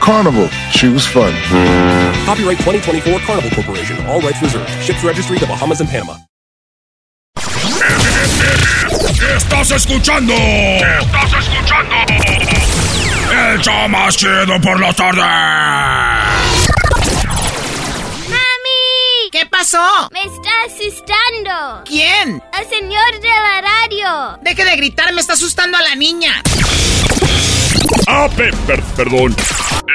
Carnival, choose fun. Copyright 2024 Carnival Corporation. All rights reserved. Ships registry the Bahamas and Panama. ¿Qué estás escuchando? ¿Qué estás escuchando? El show más chido por la tarde. ¡Mami! ¿Qué pasó? Me está asustando. ¿Quién? El señor de la radio. Deje de gritar, me está asustando a la niña. Ah, pe per perdón.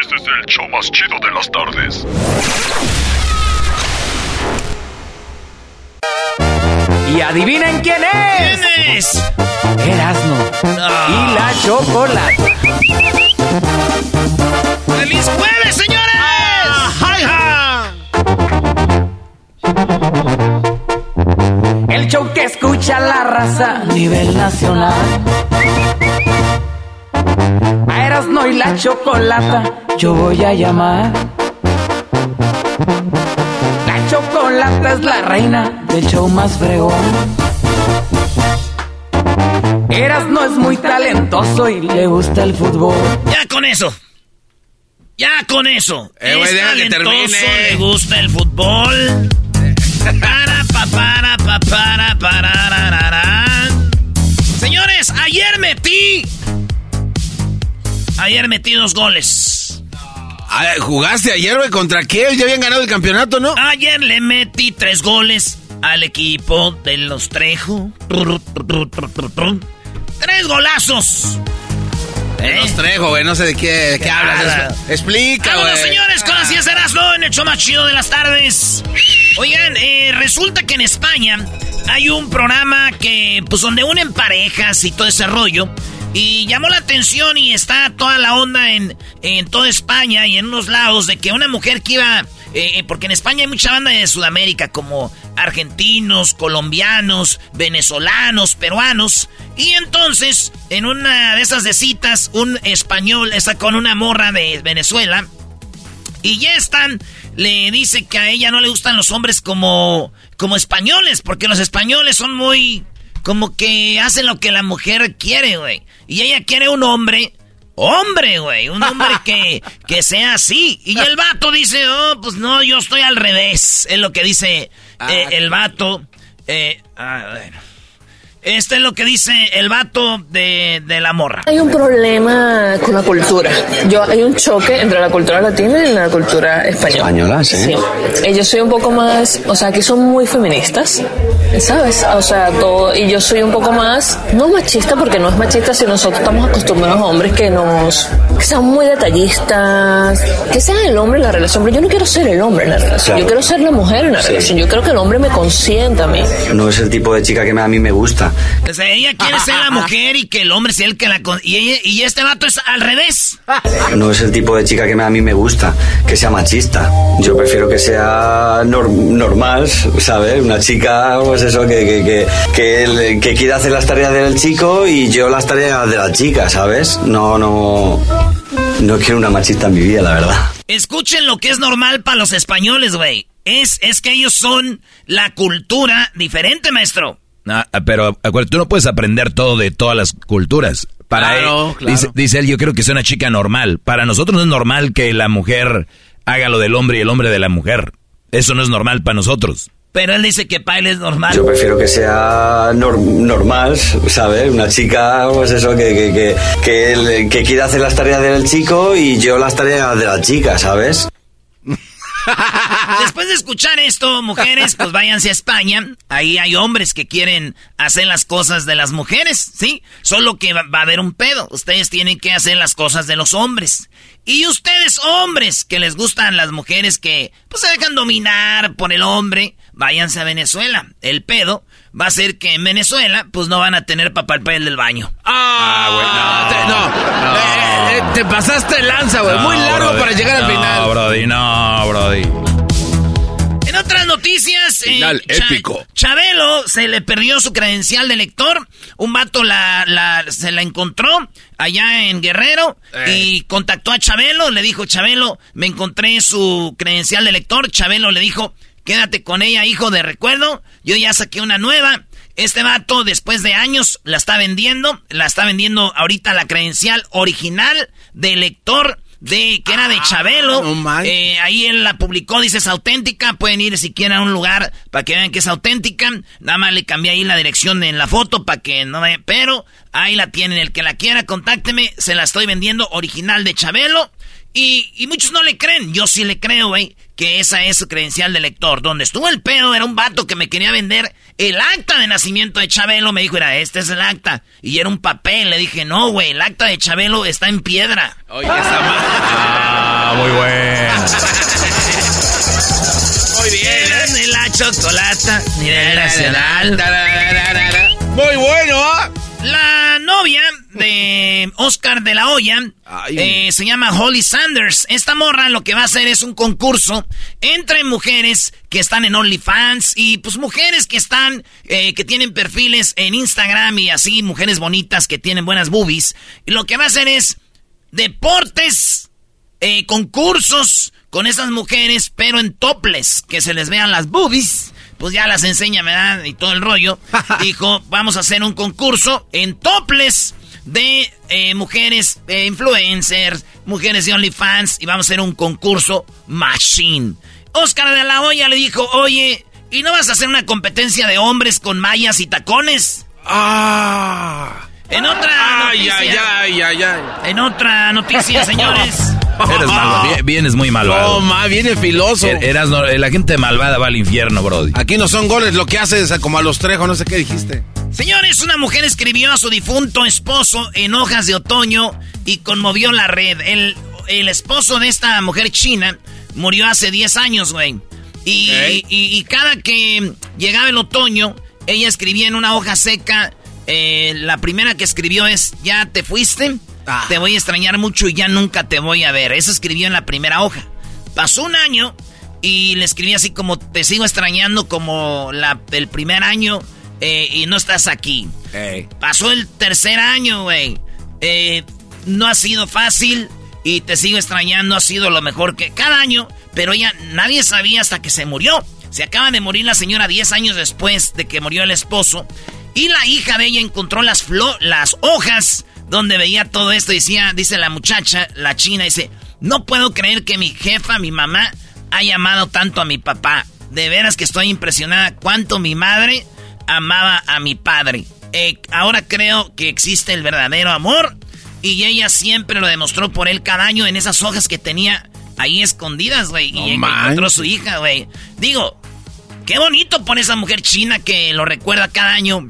Este es el show más chido de las tardes. Y adivinen quién es. ¿Quién es? Erasno. Y la chocolate. ¡Feliz jueves, señores! ¡Ja, El show que escucha la raza a nivel nacional. A Erasno y la chocolata yo voy a llamar. La chocolata es la reina del show más fregón. Erasno es muy talentoso y le gusta el fútbol. Ya con eso. Ya con eso. Eh, es talentoso, le gusta el fútbol. Para, pa, para, pa, para, pararararán. Señores, ayer metí. Ayer metí dos goles. ¿Jugaste ayer, güey? ¿Contra qué? Ya habían ganado el campeonato, ¿no? Ayer le metí tres goles al equipo de los Trejo. Tres golazos. ¿Eh? Los Trejo, güey. No sé de qué, de qué hablas. Explica, güey. Señores, con las 10 de Erasmo en el show más chido de las tardes. Oigan, eh, resulta que en España hay un programa que, pues, donde unen parejas y todo ese rollo. Y llamó la atención y está toda la onda en, en toda España y en unos lados de que una mujer que iba... eh, eh, porque en España hay mucha banda de Sudamérica, como argentinos, colombianos, venezolanos, peruanos. Y entonces, en una de esas de citas, un español está con una morra de Venezuela. Y ya están, le dice que a ella no le gustan los hombres como, como españoles, porque los españoles son muy, como que hacen lo que la mujer quiere, güey. Y ella quiere un hombre, hombre, güey, un hombre que, que sea así. Y el vato dice, oh, pues no, yo estoy al revés, es lo que dice eh, el vato. Eh, ah, bueno. Este es lo que dice el vato de, de la morra. Hay un problema con la cultura. Yo hay un choque entre la cultura latina y la cultura española. Española, sí. Y yo soy un poco más, o sea, que son muy feministas, ¿sabes? O sea, todo, y yo soy un poco más, no machista, porque no es machista si nosotros estamos acostumbrados a hombres que nos, que sean muy detallistas, que sean el hombre en la relación, pero yo no quiero ser el hombre en la relación, Claro. yo quiero ser la mujer en la relación, yo quiero que el hombre me consienta a mí. No es el tipo de chica que a mí me gusta. O sea, ella quiere ser la mujer y que el hombre sea el que la... con- Y, ella- y este vato es al revés. No es el tipo de chica que a mí me gusta, que sea machista. Yo prefiero que sea nor- normal, ¿sabes? Una chica, pues eso, que, que, que, que, el- que quiera hacer las tareas del chico y yo las tareas de la chica, ¿sabes? No, no. No quiero una machista en mi vida, la verdad. Escuchen lo que es normal para los españoles, güey. Es, es que ellos son la cultura diferente, maestro. Ah, pero acuérdate, tú no puedes aprender todo de todas las culturas. Para Claro, él, claro. Dice, dice él, yo creo que es una chica normal. Para nosotros no es normal que la mujer haga lo del hombre y el hombre de la mujer. Eso no es normal para nosotros. Pero él dice que para él es normal. Yo prefiero que sea nor- normal, ¿sabes? Una chica, pues eso, que, que, que, que quiera hacer las tareas del chico y yo las tareas de la chica, ¿sabes? Después de escuchar esto, mujeres, pues váyanse a España. Ahí hay hombres que quieren hacer las cosas de las mujeres, ¿sí? Solo que va, a haber un pedo. Ustedes tienen que hacer las cosas de los hombres. Y ustedes, hombres, que les gustan las mujeres que pues, se dejan dominar por el hombre, váyanse a Venezuela. El pedo va a ser que en Venezuela, pues no van a tener papel del baño. Ah, güey, no. Te, no. Eh, eh, te pasaste el lanza, güey. Muy No, largo brody. para llegar al no, final. Brody, no, Brody. En otras noticias, eh, Final Cha- épico. Chabelo se le perdió su credencial de lector. Un vato la, la- se la encontró allá en Guerrero y contactó a Chabelo. Le dijo, Chabelo, me encontré su credencial de lector. Chabelo le dijo, quédate con ella, hijo de recuerdo. Yo ya saqué una nueva. Este vato, después de años, la está vendiendo. La está vendiendo ahorita la credencial original de lector de que era de Chabelo. no. Eh, ahí él la publicó, dice es auténtica. Pueden ir si quieren a un lugar para que vean que es auténtica. Nada más le cambié ahí la dirección en la foto para que no vaya. Pero ahí la tienen. El que la quiera, contácteme. Se la estoy vendiendo original de Chabelo. Y, y muchos no le creen. Yo sí le creo, güey, que esa es su credencial de lector. Donde estuvo el pedo era un vato que me quería vender el acta de nacimiento de Chabelo. Me dijo, era, este es el acta. Y era un papel. Le dije, no, güey, el acta de Chabelo está en piedra. Oye, esa. Ah, muy bueno. Muy bien. Ni la chocolata, ni del nacional. Muy bueno, ¿ah? La novia de Oscar de la Hoya eh, se llama Holly Sanders. Esta morra lo que va a hacer es un concurso entre mujeres que están en OnlyFans y pues mujeres que están, eh, que tienen perfiles en Instagram y así, mujeres bonitas que tienen buenas boobies. Y lo que va a hacer es deportes, eh, concursos con esas mujeres, pero en toples, que se les vean las boobies. Pues ya las enseña, ¿verdad? Y todo el rollo. Dijo, vamos a hacer un concurso en toples de eh, mujeres eh, influencers, mujeres de OnlyFans, y vamos a hacer un concurso machine. Oscar de la Hoya le dijo, oye, ¿y no vas a hacer una competencia de hombres con mallas y tacones? Ah. En otra Ay, noticia, ay, ay, ay, ay. en otra noticia, señores. Eres malvado. Vienes muy malvado. No, ma, viene filoso. Er- Eras no- la gente malvada va al infierno, Brody. Aquí no son goles, lo que haces como a los trejos, no sé qué dijiste. Señores, una mujer escribió a su difunto esposo en hojas de otoño y conmovió la red. El, el esposo de esta mujer china murió hace 10 años, güey. Y- y cada que llegaba el otoño, ella escribía en una hoja seca. Eh, la primera que escribió es, ¿ya te fuiste? Ah. Te voy a extrañar mucho y ya nunca te voy a ver. Eso escribió en la primera hoja. Pasó un año y le escribí así como, te sigo extrañando como la, el primer año eh, y no estás aquí. Pasó el tercer año, güey. Eh, no ha sido fácil y te sigo extrañando. Ha sido lo mejor que cada año, pero ella nadie sabía hasta que se murió. Se acaba de morir la señora 10 años después de que murió el esposo. Y la hija de ella encontró las, flo- las hojas donde veía todo esto. Decía, dice la muchacha, la china, dice, no puedo creer que mi jefa, mi mamá, haya amado tanto a mi papá. De veras que estoy impresionada cuánto mi madre amaba a mi padre. Eh, ahora creo que existe el verdadero amor y ella siempre lo demostró por él cada año en esas hojas que tenía ahí escondidas, güey. No y encontró a su hija, güey. Digo, qué bonito por esa mujer china que lo recuerda cada año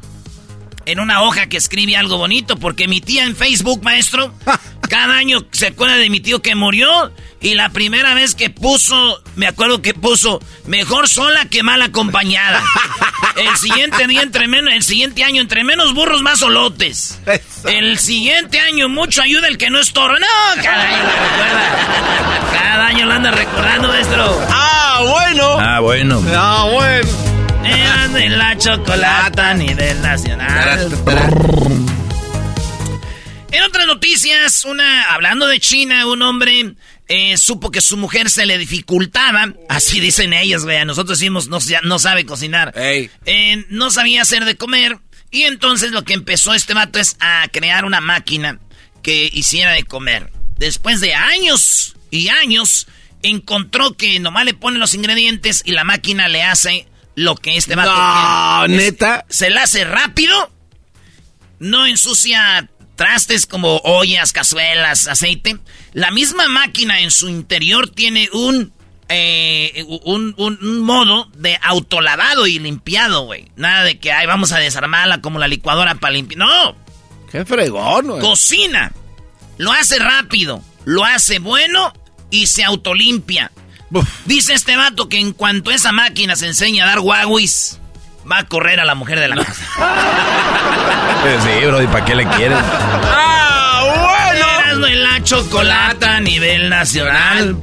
en una hoja que escribe algo bonito, porque mi tía en Facebook, maestro, cada año se acuerda de mi tío que murió y la primera vez que puso, me acuerdo que puso, mejor sola que mal acompañada. El siguiente día entre menos, el siguiente año entre menos burros más solotes. El siguiente año mucho ayuda el que no es toro. No, cada año la recuerda. Cada año la anda recordando, maestro. Ah, bueno. Ah, bueno. Ah, bueno. Eran de la chocolata ni del nacional. En otras noticias, una hablando de China, un hombre eh, supo que su mujer se le dificultaba, así dicen ellos, güey, a nosotros decimos no, no sabe cocinar. Eh, no sabía hacer de comer, y entonces lo que empezó este vato es a crear una máquina que hiciera de comer. Después de años y años, encontró que nomás le pone los ingredientes y la máquina le hace lo que este vato No, quiere. Es- ¿neta? se la hace rápido, no ensucia trastes como ollas, cazuelas, aceite. La misma máquina en su interior tiene un eh, un, un, modo de autolavado y limpiado, güey. Nada de que, ay, vamos a desarmarla como la licuadora para limpiar. No. Qué fregón, güey. Cocina. Lo hace rápido, lo hace bueno y se autolimpia. Dice este vato que en cuanto esa máquina se enseña a dar guaguis, va a correr a la mujer de la casa. sí, bro, ¿y para qué le quieres? ¡Ah, bueno! en la chocolata a nivel nacional.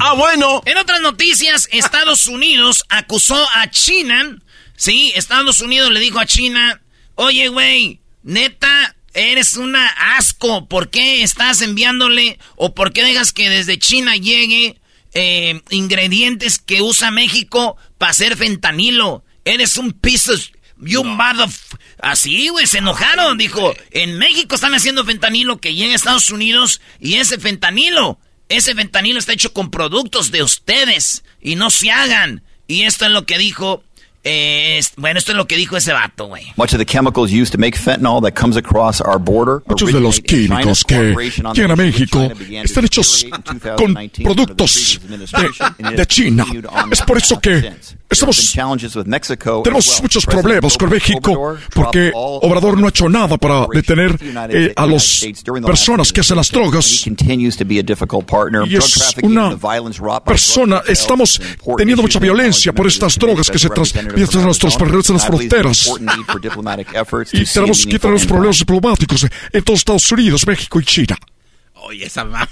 ¡Ah, bueno! En otras noticias, Estados Unidos acusó a China. Sí, Estados Unidos le dijo a China, oye, güey, neta, eres una asco. ¿Por qué estás enviándole o por qué dejas que desde China llegue eh, ingredientes que usa México para hacer fentanilo? Eres un piso... You mother... Así, güey, se enojaron. Dijo, en México están haciendo fentanilo que llega a Estados Unidos y ese fentanilo, ese fentanilo está hecho con productos de ustedes y no se hagan. Y esto es lo que dijo eh, bueno, esto es lo que dijo ese vato, güey. Muchos de los químicos que llegan a México están hechos con productos de, China. Es por eso que estamos, tenemos muchos problemas con México porque Obrador no ha hecho nada para detener eh, a las personas que hacen las drogas. Y es una persona, estamos teniendo mucha violencia por estas drogas que se transmiten nuestros en las fronteras. Y tenemos que tener los problemas diplomáticos en todos Estados Unidos, México y China. Oye, esa mamá.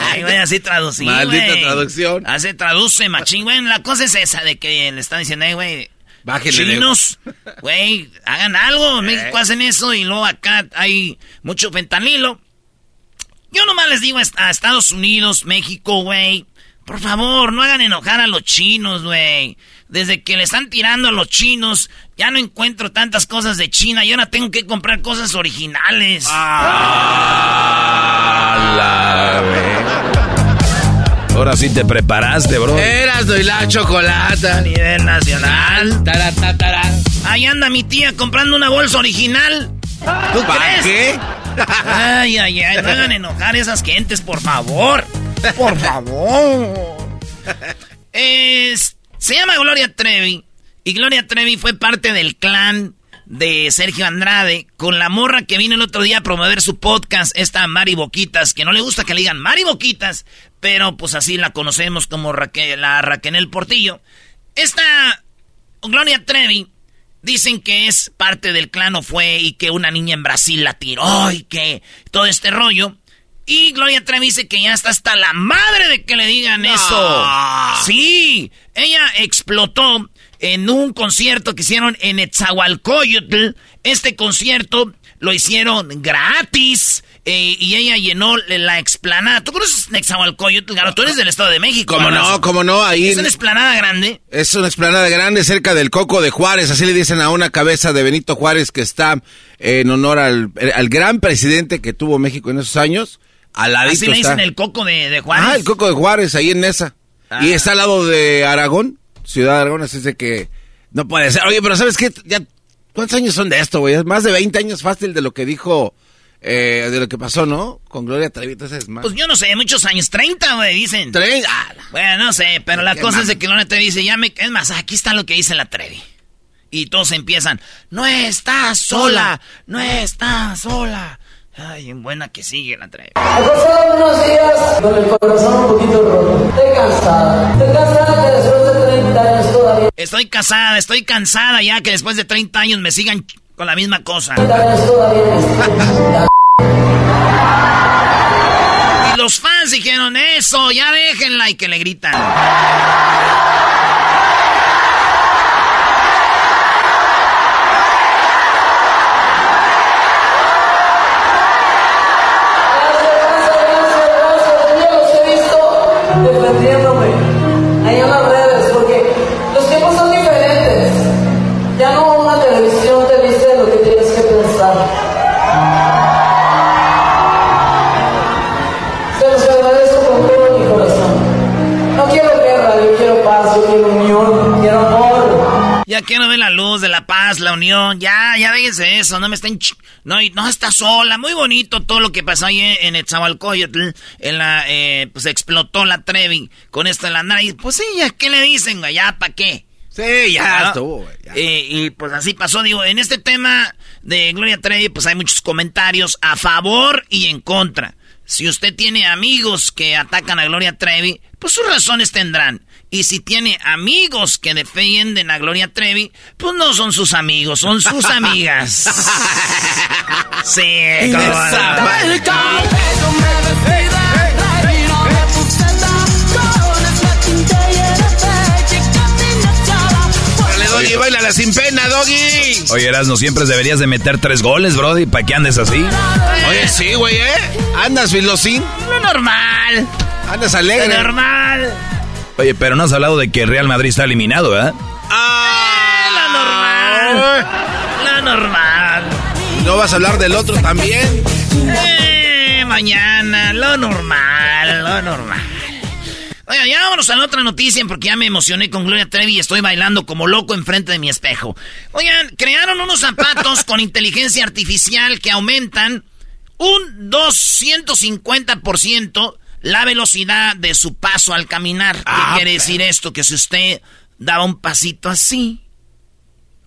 Ay, güey, así traducir, Maldita traducción. Así traduce, machín, güey. La cosa es esa de que le están diciendo, güey, chinos, güey, hagan algo. En México hacen eso y luego acá hay mucho fentanilo. Yo nomás les digo a Estados Unidos, México, güey, por favor, no hagan enojar a los chinos, güey. Desde que le están tirando a los chinos, ya no encuentro tantas cosas de China y ahora tengo que comprar cosas originales. Ah, ahora sí te preparaste, bro. Eras doy la chocolata. A nivel nacional. Ahí anda mi tía comprando una bolsa original. ¿Tú crees? qué? Ay, ay, ay. No hagan enojar a esas gentes, por favor. Por favor. Es se llama Gloria Trevi. Y Gloria Trevi fue parte del clan de Sergio Andrade con la morra que vino el otro día a promover su podcast, esta Mari Boquitas, que no le gusta que le digan Mari Boquitas, pero pues así la conocemos como Raquel, la Raquel Portillo. Esta Gloria Trevi dicen que es parte del clan o fue y que una niña en Brasil la tiró y que todo este rollo. Y Gloria Trevi dice que ya está hasta la madre de que le digan eso. Sí, ella explotó en un concierto que hicieron en Etzahualcoyotl. Este concierto lo hicieron gratis. Eh, y ella llenó la explanada. ¿Tú conoces Etzahualcoyotl, Tú eres del Estado de México. ¿Cómo no? ¿Cómo no? Ahí... Es una explanada grande. Es una explanada grande cerca del Coco de Juárez. Así le dicen a una cabeza de Benito Juárez que está en honor al, al gran presidente que tuvo México en esos años. Así le dicen el coco de, Juárez. Ah, el coco de Juárez, ahí en esa. Ah. Y está al lado de Aragón, Ciudad de Aragón, así de que no puede ser. Oye, pero ¿sabes qué? Ya, ¿Cuántos años son de esto, güey? Más de 20 años fácil de lo que dijo, eh, de lo que pasó, ¿no? Con Gloria Trevi, entonces más. Pues yo no sé, muchos años, 30, güey, dicen. 30. bueno, no sé, pero la cosa es de que Gloria Trevi dice, ya me... Es más, aquí está lo que dice la Trevi. Y todos empiezan, no estás sola, no estás sola. Ay, en buena que sigue la trae. Ha pasado unos días con el corazón un poquito roto. Estoy cansada. Estoy cansada que después de 30 años todavía. Estoy casada, estoy cansada ya que después de 30 años me sigan con la misma cosa. y los fans dijeron eso, ya déjenla y que le gritan. Ya quiero ver la luz de la paz, la unión. Ya, ya déjense eso. No me estén... No, no está sola. Muy bonito todo lo que pasó ahí en Etzahualcoyotl. En la... Eh, pues explotó la Trevi con esto en la nariz. Pues sí, ya, ¿qué le dicen, güey? ¿Ya para qué? Sí, ya estuvo, güey. Eh, y pues así pasó. Digo, en este tema de Gloria Trevi, pues hay muchos comentarios a favor y en contra. Si usted tiene amigos que atacan a Gloria Trevi, pues sus razones tendrán. Y si tiene amigos que defienden a Gloria Trevi, pues no son sus amigos, son sus amigas. sí, Doggy, bailala sin pena, Doggy. Oye, Erasno, siempre deberías de meter tres goles, Brody, para que andes así. Oye, sí, güey, ¿eh? Andas filosín. Lo normal. Andas alegre. Lo normal. Oye, pero no has hablado de que Real Madrid está eliminado, ¿verdad? Ah, lo normal. Lo normal. ¿No vas a hablar del otro también? Eh, mañana, lo normal, lo normal. Oiga, ya vámonos a la otra noticia porque ya me emocioné con Gloria Trevi y estoy bailando como loco enfrente de mi espejo. Oigan, crearon unos zapatos con inteligencia artificial que aumentan un 250% la velocidad de su paso al caminar. ¿Qué Ah, quiere decir esto? Que si usted daba un pasito así,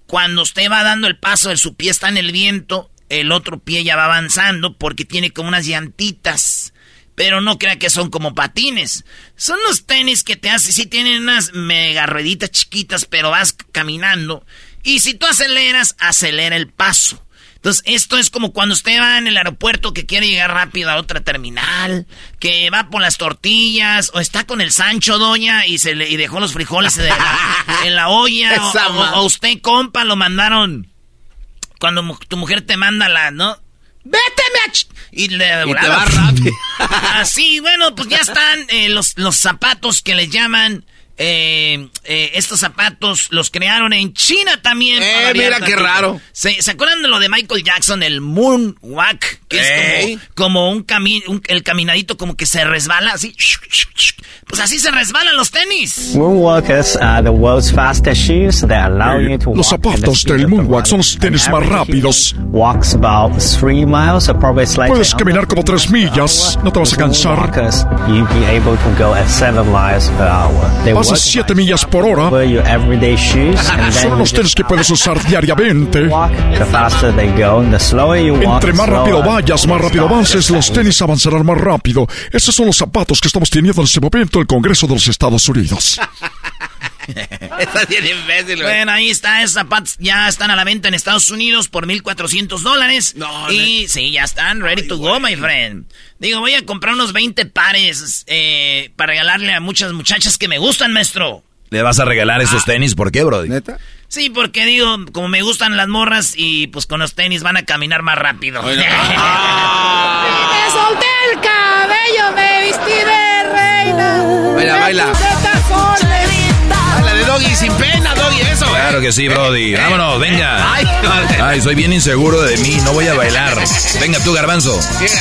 cuando usted va dando el paso de su pie está en el viento, el otro pie ya va avanzando porque tiene como unas llantitas. Pero no crea que son como patines. Son los tenis que te hacen, sí tienen unas mega rueditas chiquitas, pero vas caminando. Y si tú aceleras, acelera el paso. Entonces, esto es como cuando usted va en el aeropuerto que quiere llegar rápido a otra terminal, que va por las tortillas, o está con el Sancho, doña, y se le y dejó los frijoles la- en la olla, o, usted, compa, lo mandaron cuando tu mujer te manda la, ¿no? ¡Vete, me ach-! Y, le, Y te volada. va rápido. Así, bueno, pues ya están eh, los, los zapatos que les llaman... eh, eh, estos zapatos los crearon en China también. Eh, variar mira qué raro. ¿Se, ¿Se acuerdan de lo de Michael Jackson, el Moonwalk? Que Ey. es como, como un, cami un- el caminadito como que se resbala así. Pues así se resbalan los tenis. Moonwalkers are the world's fastest shoes that allow you to Los walk zapatos del Moonwalk son los tenis más rápidos. human Walks about three miles, or probably slightly Puedes caminar como tres three miles per millas, no te vas a cansar. Moonwalkers, you'll be able to go at seven miles per hour. They Vas a 7 millas por hora. Son you los tenis que puedes usar diariamente. walk. The faster they go, the slower you walk. Entre más rápido vayas, más rápido avances, los tenis avanzarán más rápido. Esos son los zapatos que estamos teniendo en este momento en el Congreso de los Estados Unidos. Estás bien imbécil, güey. Bueno, ahí está, esos zapatos ya están a la venta en Estados Unidos por 1.400 dólares. No, y sí, ya están ready to go, my friend. Digo, voy a comprar unos 20 pares eh, para regalarle a muchas muchachas que me gustan, maestro. ¿Le vas a regalar esos tenis? ¿Por qué, Brody? ¿Neta? Sí, porque digo, como me gustan las morras y pues con los tenis van a caminar más rápido. Me solté el cabello, me vistí de Baila, baila. puse tacones. La de Doggy sin pena, Doggy, eso. eh. Claro que sí, Brody. Vámonos, venga. Ay, soy bien inseguro de mí, no voy a bailar. Venga tú, garbanzo. Mira.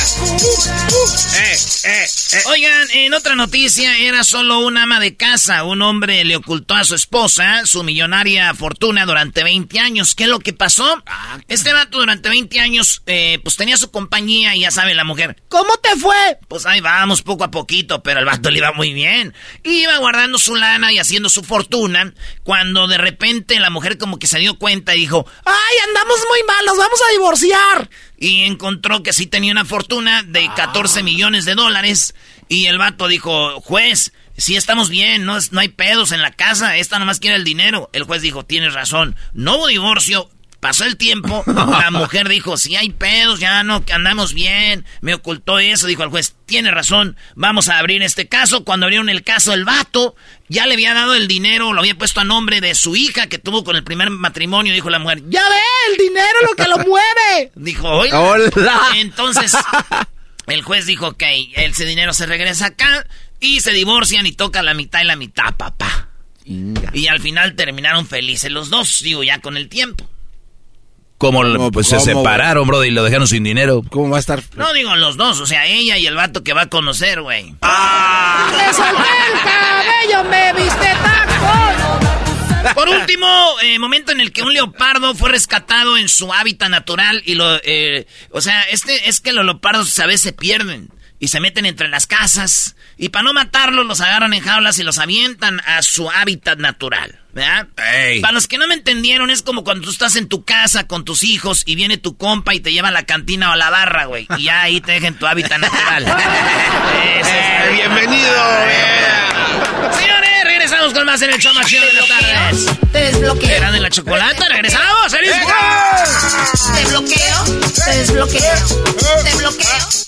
Eh, eh. Oigan, en otra noticia, era solo un ama de casa. Un hombre le ocultó a su esposa su millonaria fortuna durante 20 años. ¿Qué es lo que pasó? Este vato durante 20 años, eh, pues tenía su compañía y ya sabe la mujer. ¿Cómo te fue? Pues ahí vamos, poco a poquito, pero el vato le iba muy bien. Iba guardando su lana y haciendo su fortuna, cuando de repente la mujer como que se dio cuenta y dijo, ¡ay, andamos muy mal, nos vamos a divorciar! Y encontró que sí tenía una fortuna de 14 millones de dólares. Y el vato dijo, juez, sí estamos bien, no, es- no hay pedos en la casa, esta nomás quiere el dinero. El juez dijo, tienes razón, no hubo divorcio. Pasó el tiempo, la mujer dijo, sí hay pedos, ya no, que andamos bien, me ocultó eso, dijo el juez, tiene razón, vamos a abrir este caso. Cuando abrieron el caso, el vato ya le había dado el dinero, lo había puesto a nombre de su hija que tuvo con el primer matrimonio, dijo la mujer, ya ve, el dinero lo que lo mueve. Dijo, oiga. Hola. Entonces, el juez dijo que ese dinero se regresa acá y se divorcian y toca la mitad y la mitad, papá. Y al final terminaron felices los dos, digo, ya con el tiempo. Como ¿Cómo, pues se cómo, separaron, Brody, y lo dejaron sin dinero. ¿Cómo va a estar? No digo los dos, o sea, ella y el vato que va a conocer, güey. Me solté el cabello, me viste por último, eh, momento en el que un leopardo fue rescatado en su hábitat natural y lo, eh, o sea, este es que los leopardos a veces se pierden y se meten entre las casas y para no matarlos los agarran en jaulas y los avientan a su hábitat natural, ¿verdad? Para los que no me entendieron es como cuando tú estás en tu casa con tus hijos y viene tu compa y te lleva a la cantina o a la barra, güey, y ya ahí te dejan tu hábitat natural. Eh, bienvenido. Señores, regresamos con más en el show más chido de las tardes. Te desbloqueo. Era de la chocolata, regresamos. ¡Feliz Te bloqueo. Te desbloqueo. Te bloqueo.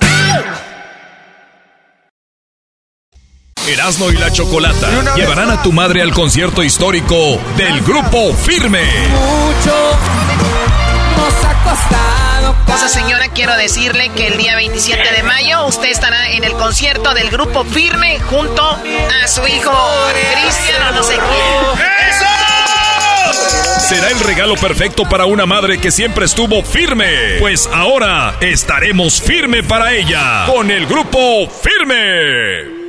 Erasmo y la Chocolata llevarán a tu madre al concierto histórico del Grupo Firme. Mucho nos ha costado. Cosa señora, quiero decirle que el día 27 de mayo usted estará en el concierto del grupo Firme junto a su hijo Cristian o no sé quién. Será el regalo perfecto para una madre que siempre estuvo firme. Pues ahora estaremos firme para ella con el Grupo Firme.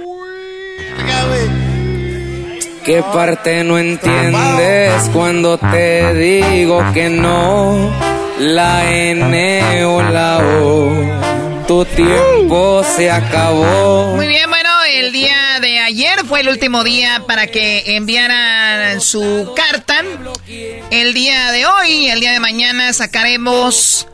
¿Qué parte no entiendes cuando te digo que no? La N o la O. Tu tiempo se acabó. Muy bien, bueno, el día ayer fue el último día para que enviaran su carta. El día de hoy, el día de mañana, sacaremos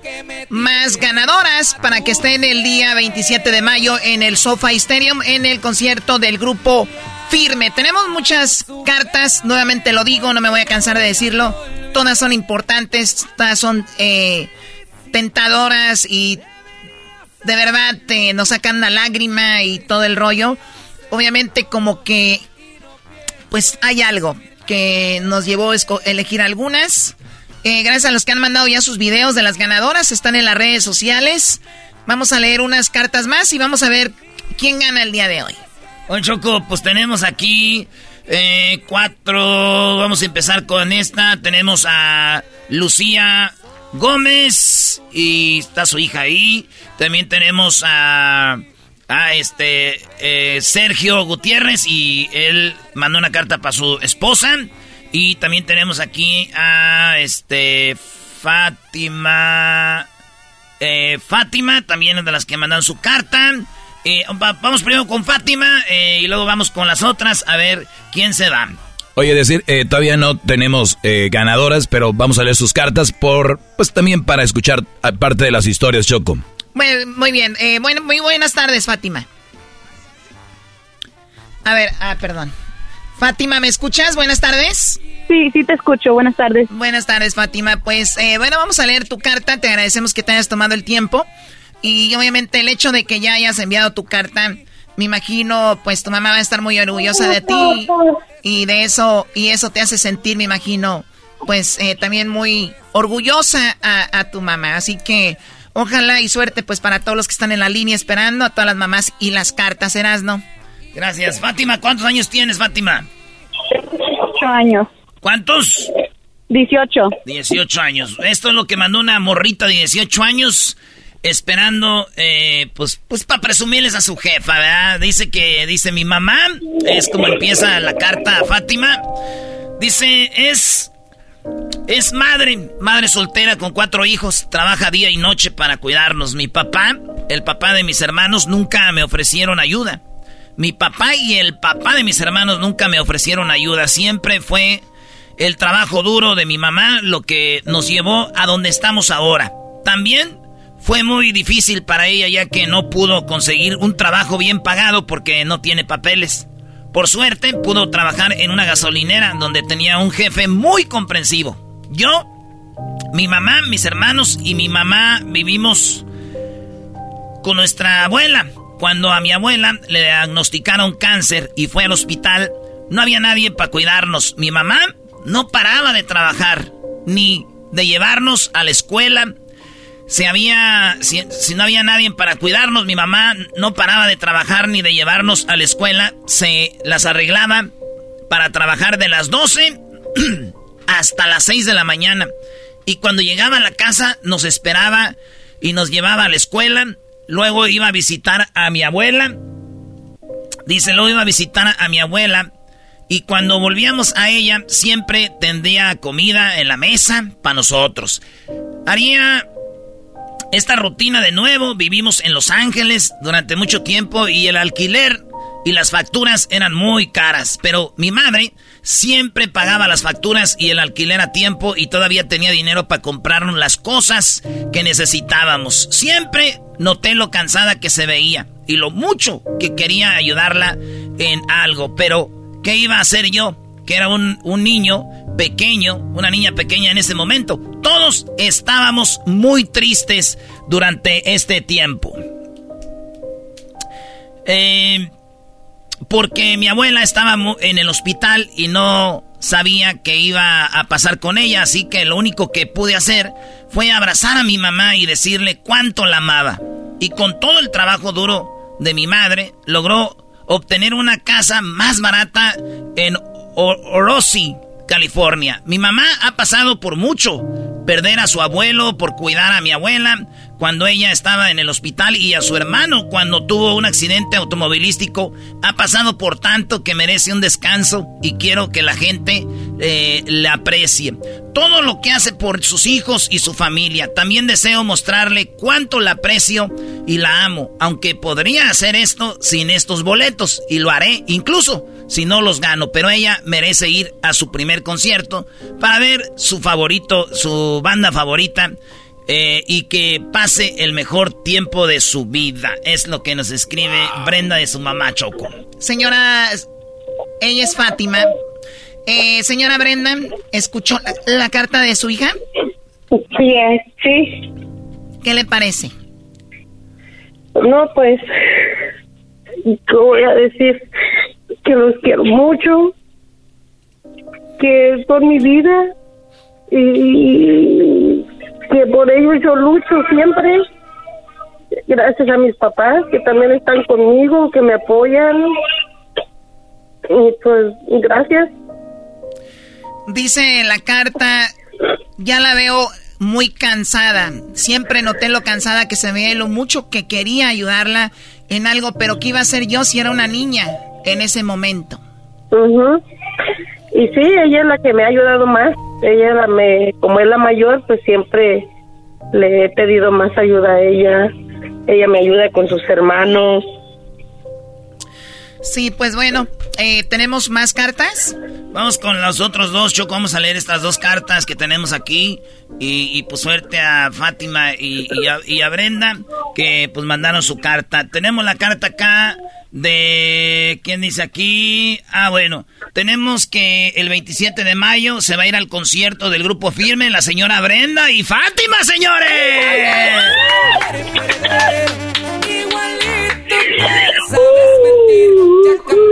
más ganadoras para que estén el día 27 de mayo en el Sofa Stadium en el concierto del grupo Firme. Tenemos muchas cartas, nuevamente lo digo, no me voy a cansar de decirlo. Todas son importantes, todas son eh, tentadoras y de verdad eh, nos sacan una lágrima y todo el rollo. Obviamente como que pues hay algo que nos llevó a elegir algunas. Eh, gracias a los que han mandado ya sus videos de las ganadoras, están en las redes sociales. Vamos a leer unas cartas más y vamos a ver quién gana el día de hoy. Oye, Choco, pues tenemos aquí eh, cuatro. Vamos a empezar con esta. Tenemos a Lucía Gómez y está su hija ahí. También tenemos a, a este eh, Sergio Gutiérrez y él mandó una carta para su esposa. Y también tenemos aquí a este Fátima. Eh, Fátima, también es de las que mandan su carta. Eh, va- vamos primero con Fátima eh, y luego vamos con las otras a ver quién se va. Oye, decir, eh, todavía no tenemos eh, ganadoras, pero vamos a leer sus cartas por, pues también para escuchar parte de las historias, Choco. Muy, muy bien, eh, bueno, muy buenas tardes, Fátima. A ver, ah, perdón. Fátima, ¿me escuchas? Buenas tardes. Sí, sí te escucho. Buenas tardes. Buenas tardes, Fátima. Pues eh, bueno, vamos a leer tu carta. Te agradecemos que te hayas tomado el tiempo. Y obviamente el hecho de que ya hayas enviado tu carta, me imagino, pues tu mamá va a estar muy orgullosa de ti. Y de eso, y eso te hace sentir, me imagino, pues eh, también muy orgullosa a, tu mamá. Así que ojalá y suerte pues para todos los que están en la línea esperando, a todas las mamás y las cartas, no? Gracias. Fátima, ¿cuántos años tienes, Fátima? Ocho años. ¿Cuántos? 18. 18 años. Esto es lo que mandó una morrita de 18 años esperando, eh, pues, pues para presumirles a su jefa, ¿verdad? Dice que, dice mi mamá, es como empieza la carta a Fátima. Dice, es, es madre, madre soltera con cuatro hijos, trabaja día y noche para cuidarnos. Mi papá, el papá de mis hermanos, nunca me ofrecieron ayuda. Mi papá y el papá de mis hermanos nunca me ofrecieron ayuda. Siempre fue el trabajo duro de mi mamá lo que nos llevó a donde estamos ahora. También fue muy difícil para ella ya que no pudo conseguir un trabajo bien pagado porque no tiene papeles. Por suerte pudo trabajar en una gasolinera donde tenía un jefe muy comprensivo. Yo, mi mamá, mis hermanos y mi mamá vivimos con nuestra abuela. Cuando a mi abuela le diagnosticaron cáncer y fue al hospital, no había nadie para cuidarnos. Mi mamá no paraba de trabajar, ni de llevarnos a la escuela. Si, había, si, no había nadie para cuidarnos, mi mamá no paraba de trabajar ni de llevarnos a la escuela. Se las arreglaba para trabajar de las 12 hasta las 6 de la mañana. Y cuando llegaba a la casa nos esperaba y nos llevaba a la escuela. Luego iba a visitar a mi abuela. Dice, luego iba a visitar a mi abuela y cuando volvíamos a ella, siempre tendría comida en la mesa para nosotros. Haría esta rutina de nuevo. Vivimos en Los Ángeles durante mucho tiempo y el alquiler y las facturas eran muy caras. Pero mi madre siempre pagaba las facturas y el alquiler a tiempo y todavía tenía dinero para comprarnos las cosas que necesitábamos. Siempre noté lo cansada que se veía y lo mucho que quería ayudarla en algo, pero ¿Qué iba a hacer yo? Que era un, niño pequeño, una niña pequeña en ese momento. Todos estábamos muy tristes durante este tiempo. Eh, porque mi abuela estaba en el hospital y no sabía qué iba a pasar con ella, así que lo único que pude hacer fue abrazar a mi mamá y decirle cuánto la amaba. Y con todo el trabajo duro de mi madre, logró obtener una casa más barata en Orosi, California. Mi mamá ha pasado por mucho. Perder a su abuelo por cuidar a mi abuela cuando ella estaba en el hospital y a su hermano cuando tuvo un accidente automovilístico. Ha pasado por tanto que merece un descanso y quiero que la gente eh, le aprecie. Todo lo que hace por sus hijos y su familia. También deseo mostrarle cuánto la aprecio y la amo. Aunque podría hacer esto sin estos boletos y lo haré incluso si no los gano. Pero ella merece ir a su primer concierto para ver su favorito, su banda favorita. Eh, y que pase el mejor tiempo de su vida. Es lo que nos escribe Brenda de su mamá Choco. Señora, ella es Fátima. Eh, señora Brenda, ¿escuchó la, carta de su hija? Sí, sí. ¿Qué le parece? No, pues, ¿qué voy a decir? Que los quiero mucho, que son mi vida y que por ello yo lucho siempre, gracias a mis papás que también están conmigo, que me apoyan. Y pues gracias. Dice la carta, ya la veo muy cansada. Siempre noté lo cansada que se ve, lo mucho que quería ayudarla en algo, pero ¿qué iba a hacer yo si era una niña en ese momento? Y sí, ella es la que me ha ayudado más. Ella, la me, como es la mayor, pues siempre le he pedido más ayuda a ella. Ella me ayuda con sus hermanos. Sí, pues bueno, eh, ¿tenemos más cartas? Vamos con los otros dos, Choco. Vamos a leer estas dos cartas que tenemos aquí. Y, pues suerte a Fátima y, a, y, a, Brenda, que pues mandaron su carta. Tenemos la carta acá de... ¿Quién dice aquí? Ah, bueno. Tenemos que el 27 de mayo se va a ir al concierto del grupo Firme, la señora Brenda y Fátima, señores. Oh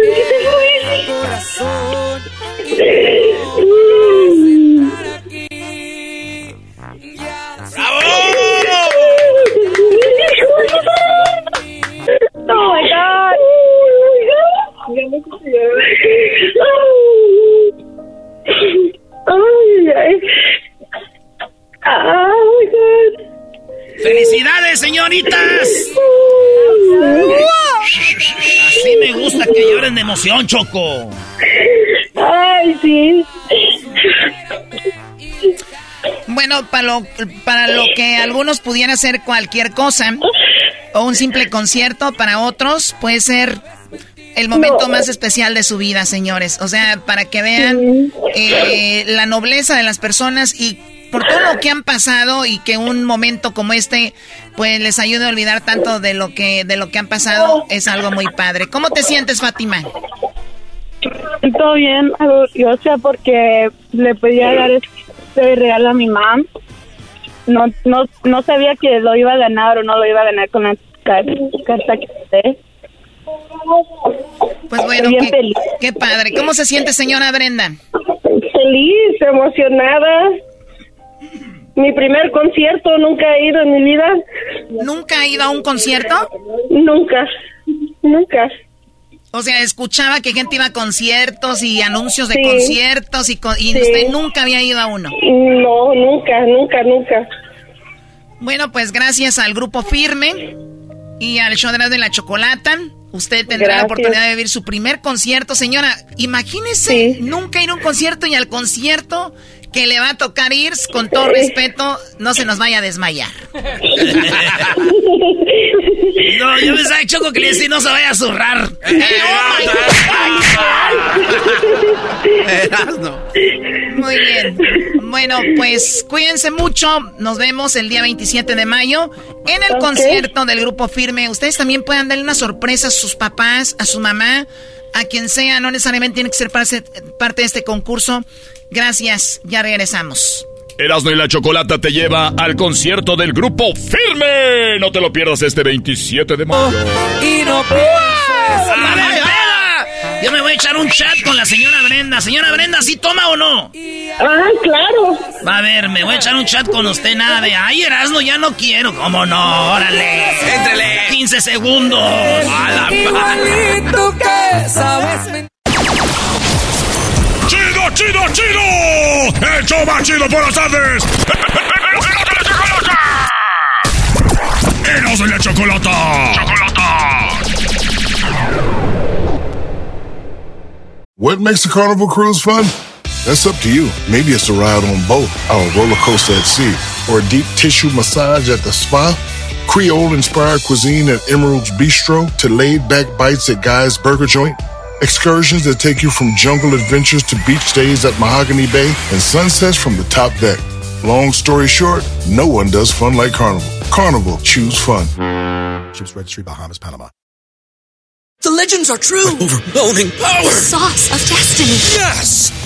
Choco. Ay, sí. Bueno, para lo, para lo que algunos pudieran hacer cualquier cosa, o un simple concierto, para otros puede ser el momento más especial de su vida, señores. O sea, para que vean eh, la nobleza de las personas y por todo lo que han pasado y que un momento como este pues les ayude a olvidar tanto de lo que de lo que han pasado es algo muy padre. ¿Cómo te sientes, Fátima? Todo bien, yo sé porque le pedía dar este regalo a mi mamá. No, no, no sabía que lo iba a ganar o no lo iba a ganar con la carta que te Pues bueno, qué, qué padre. ¿Cómo se siente, señora Brenda? Feliz, emocionada. Mi primer concierto, nunca he ido en mi vida. ¿Nunca ha ido a un concierto? Nunca, nunca. O sea, escuchaba que gente iba a conciertos y anuncios de conciertos y, y usted nunca había ido a uno. No, nunca, nunca, nunca. Bueno, pues gracias al grupo Firme y al show de la Chocolata. Usted tendrá la oportunidad de vivir su primer concierto. Señora, imagínese nunca ir a un concierto y al concierto que le va a tocar ir, con todo respeto, no se nos vaya a desmayar. no, yo pensaba, Choco, que le decía no se vaya a zurrar. Muy bien. Bueno, pues cuídense mucho. Nos vemos el día 27 de mayo en el concierto del Grupo Firme. Ustedes también puedan darle una sorpresa a sus papás, a su mamá, a quien sea. No necesariamente tiene que ser parte de este concurso. Gracias, ya regresamos. Erasmo y la Chocolata te lleva al concierto del grupo Firme. No te lo pierdas este 27 de mayo. y no Yo me voy a echar un chat con la señora Brenda. Señora Brenda, ¿sí toma o no? Ah, claro. Va a ver, me voy a echar un chat con usted nada de, ay, Erasmo, ya no quiero. ¿Cómo no? Órale. Éntrele. 15 segundos. A la que ¡Chido, chido, chido! ¡El show más chido por las tardes! ¡Eros de la chocolata! ¡Chocolata! What makes a carnival cruise fun? That's up to you. Maybe it's a ride on boat, or a roller coaster at sea, or a deep tissue massage at the spa. Creole inspired cuisine at Emerald's Bistro to laid back bites at Guy's Burger Joint. Excursions that take you from jungle adventures to beach stays at Mahogany Bay and sunsets from the top deck. Long story short, no one does fun like Carnival. Carnival, choose fun. Ships Registry, Bahamas, Panama. The legends are true. Overwhelming power! The sauce of destiny. Yes!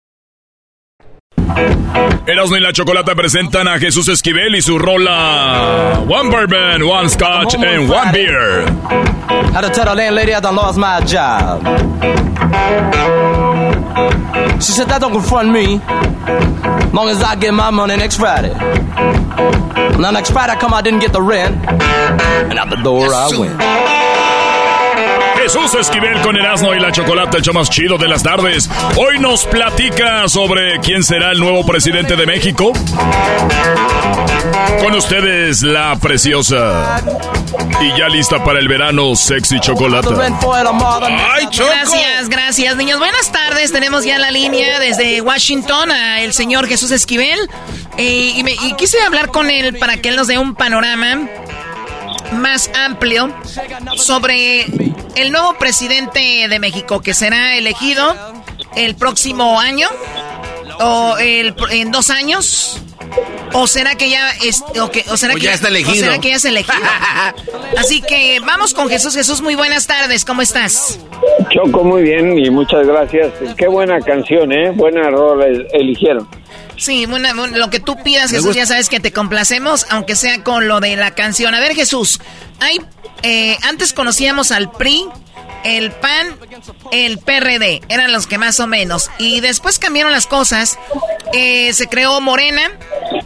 Erasmo y la Chocolata presentan a Jesús Esquivel y su rola One Bourbon, One Scotch and One Beer. Had to tell the landlady I done lost my job. She said that don't confront me. Long as I get my money next Friday. Now next Friday I come I didn't get the rent. And out the door I went. Jesús Esquivel con Erasmo y la Chocolate, el show más chido de las tardes. Hoy nos platica sobre quién será el nuevo presidente de México. Con ustedes, la preciosa y ya lista para el verano, sexy chocolate. ¡Ay, Gracias, gracias, niños. Buenas tardes. Tenemos ya la línea desde Washington a el señor Jesús Esquivel. Eh, y, me, y quise hablar con él para que él nos dé un panorama más amplio sobre el nuevo presidente de México que será elegido el próximo año o el, en dos años. ¿O será que ya es, o que, o será que ya está elegido? será que ya es elegido? Así que vamos con Jesús. Jesús, muy buenas tardes. ¿Cómo estás? Choco, muy bien y muchas gracias. Qué buena canción, ¿eh? Buena rola eligieron. Sí, bueno, lo que tú pidas, Jesús, ya sabes que te complacemos, aunque sea con lo de la canción. A ver, Jesús, hay, eh, antes conocíamos al PRI, el PAN, el PRD, eran los que más o menos. Y después cambiaron las cosas, eh, se creó Morena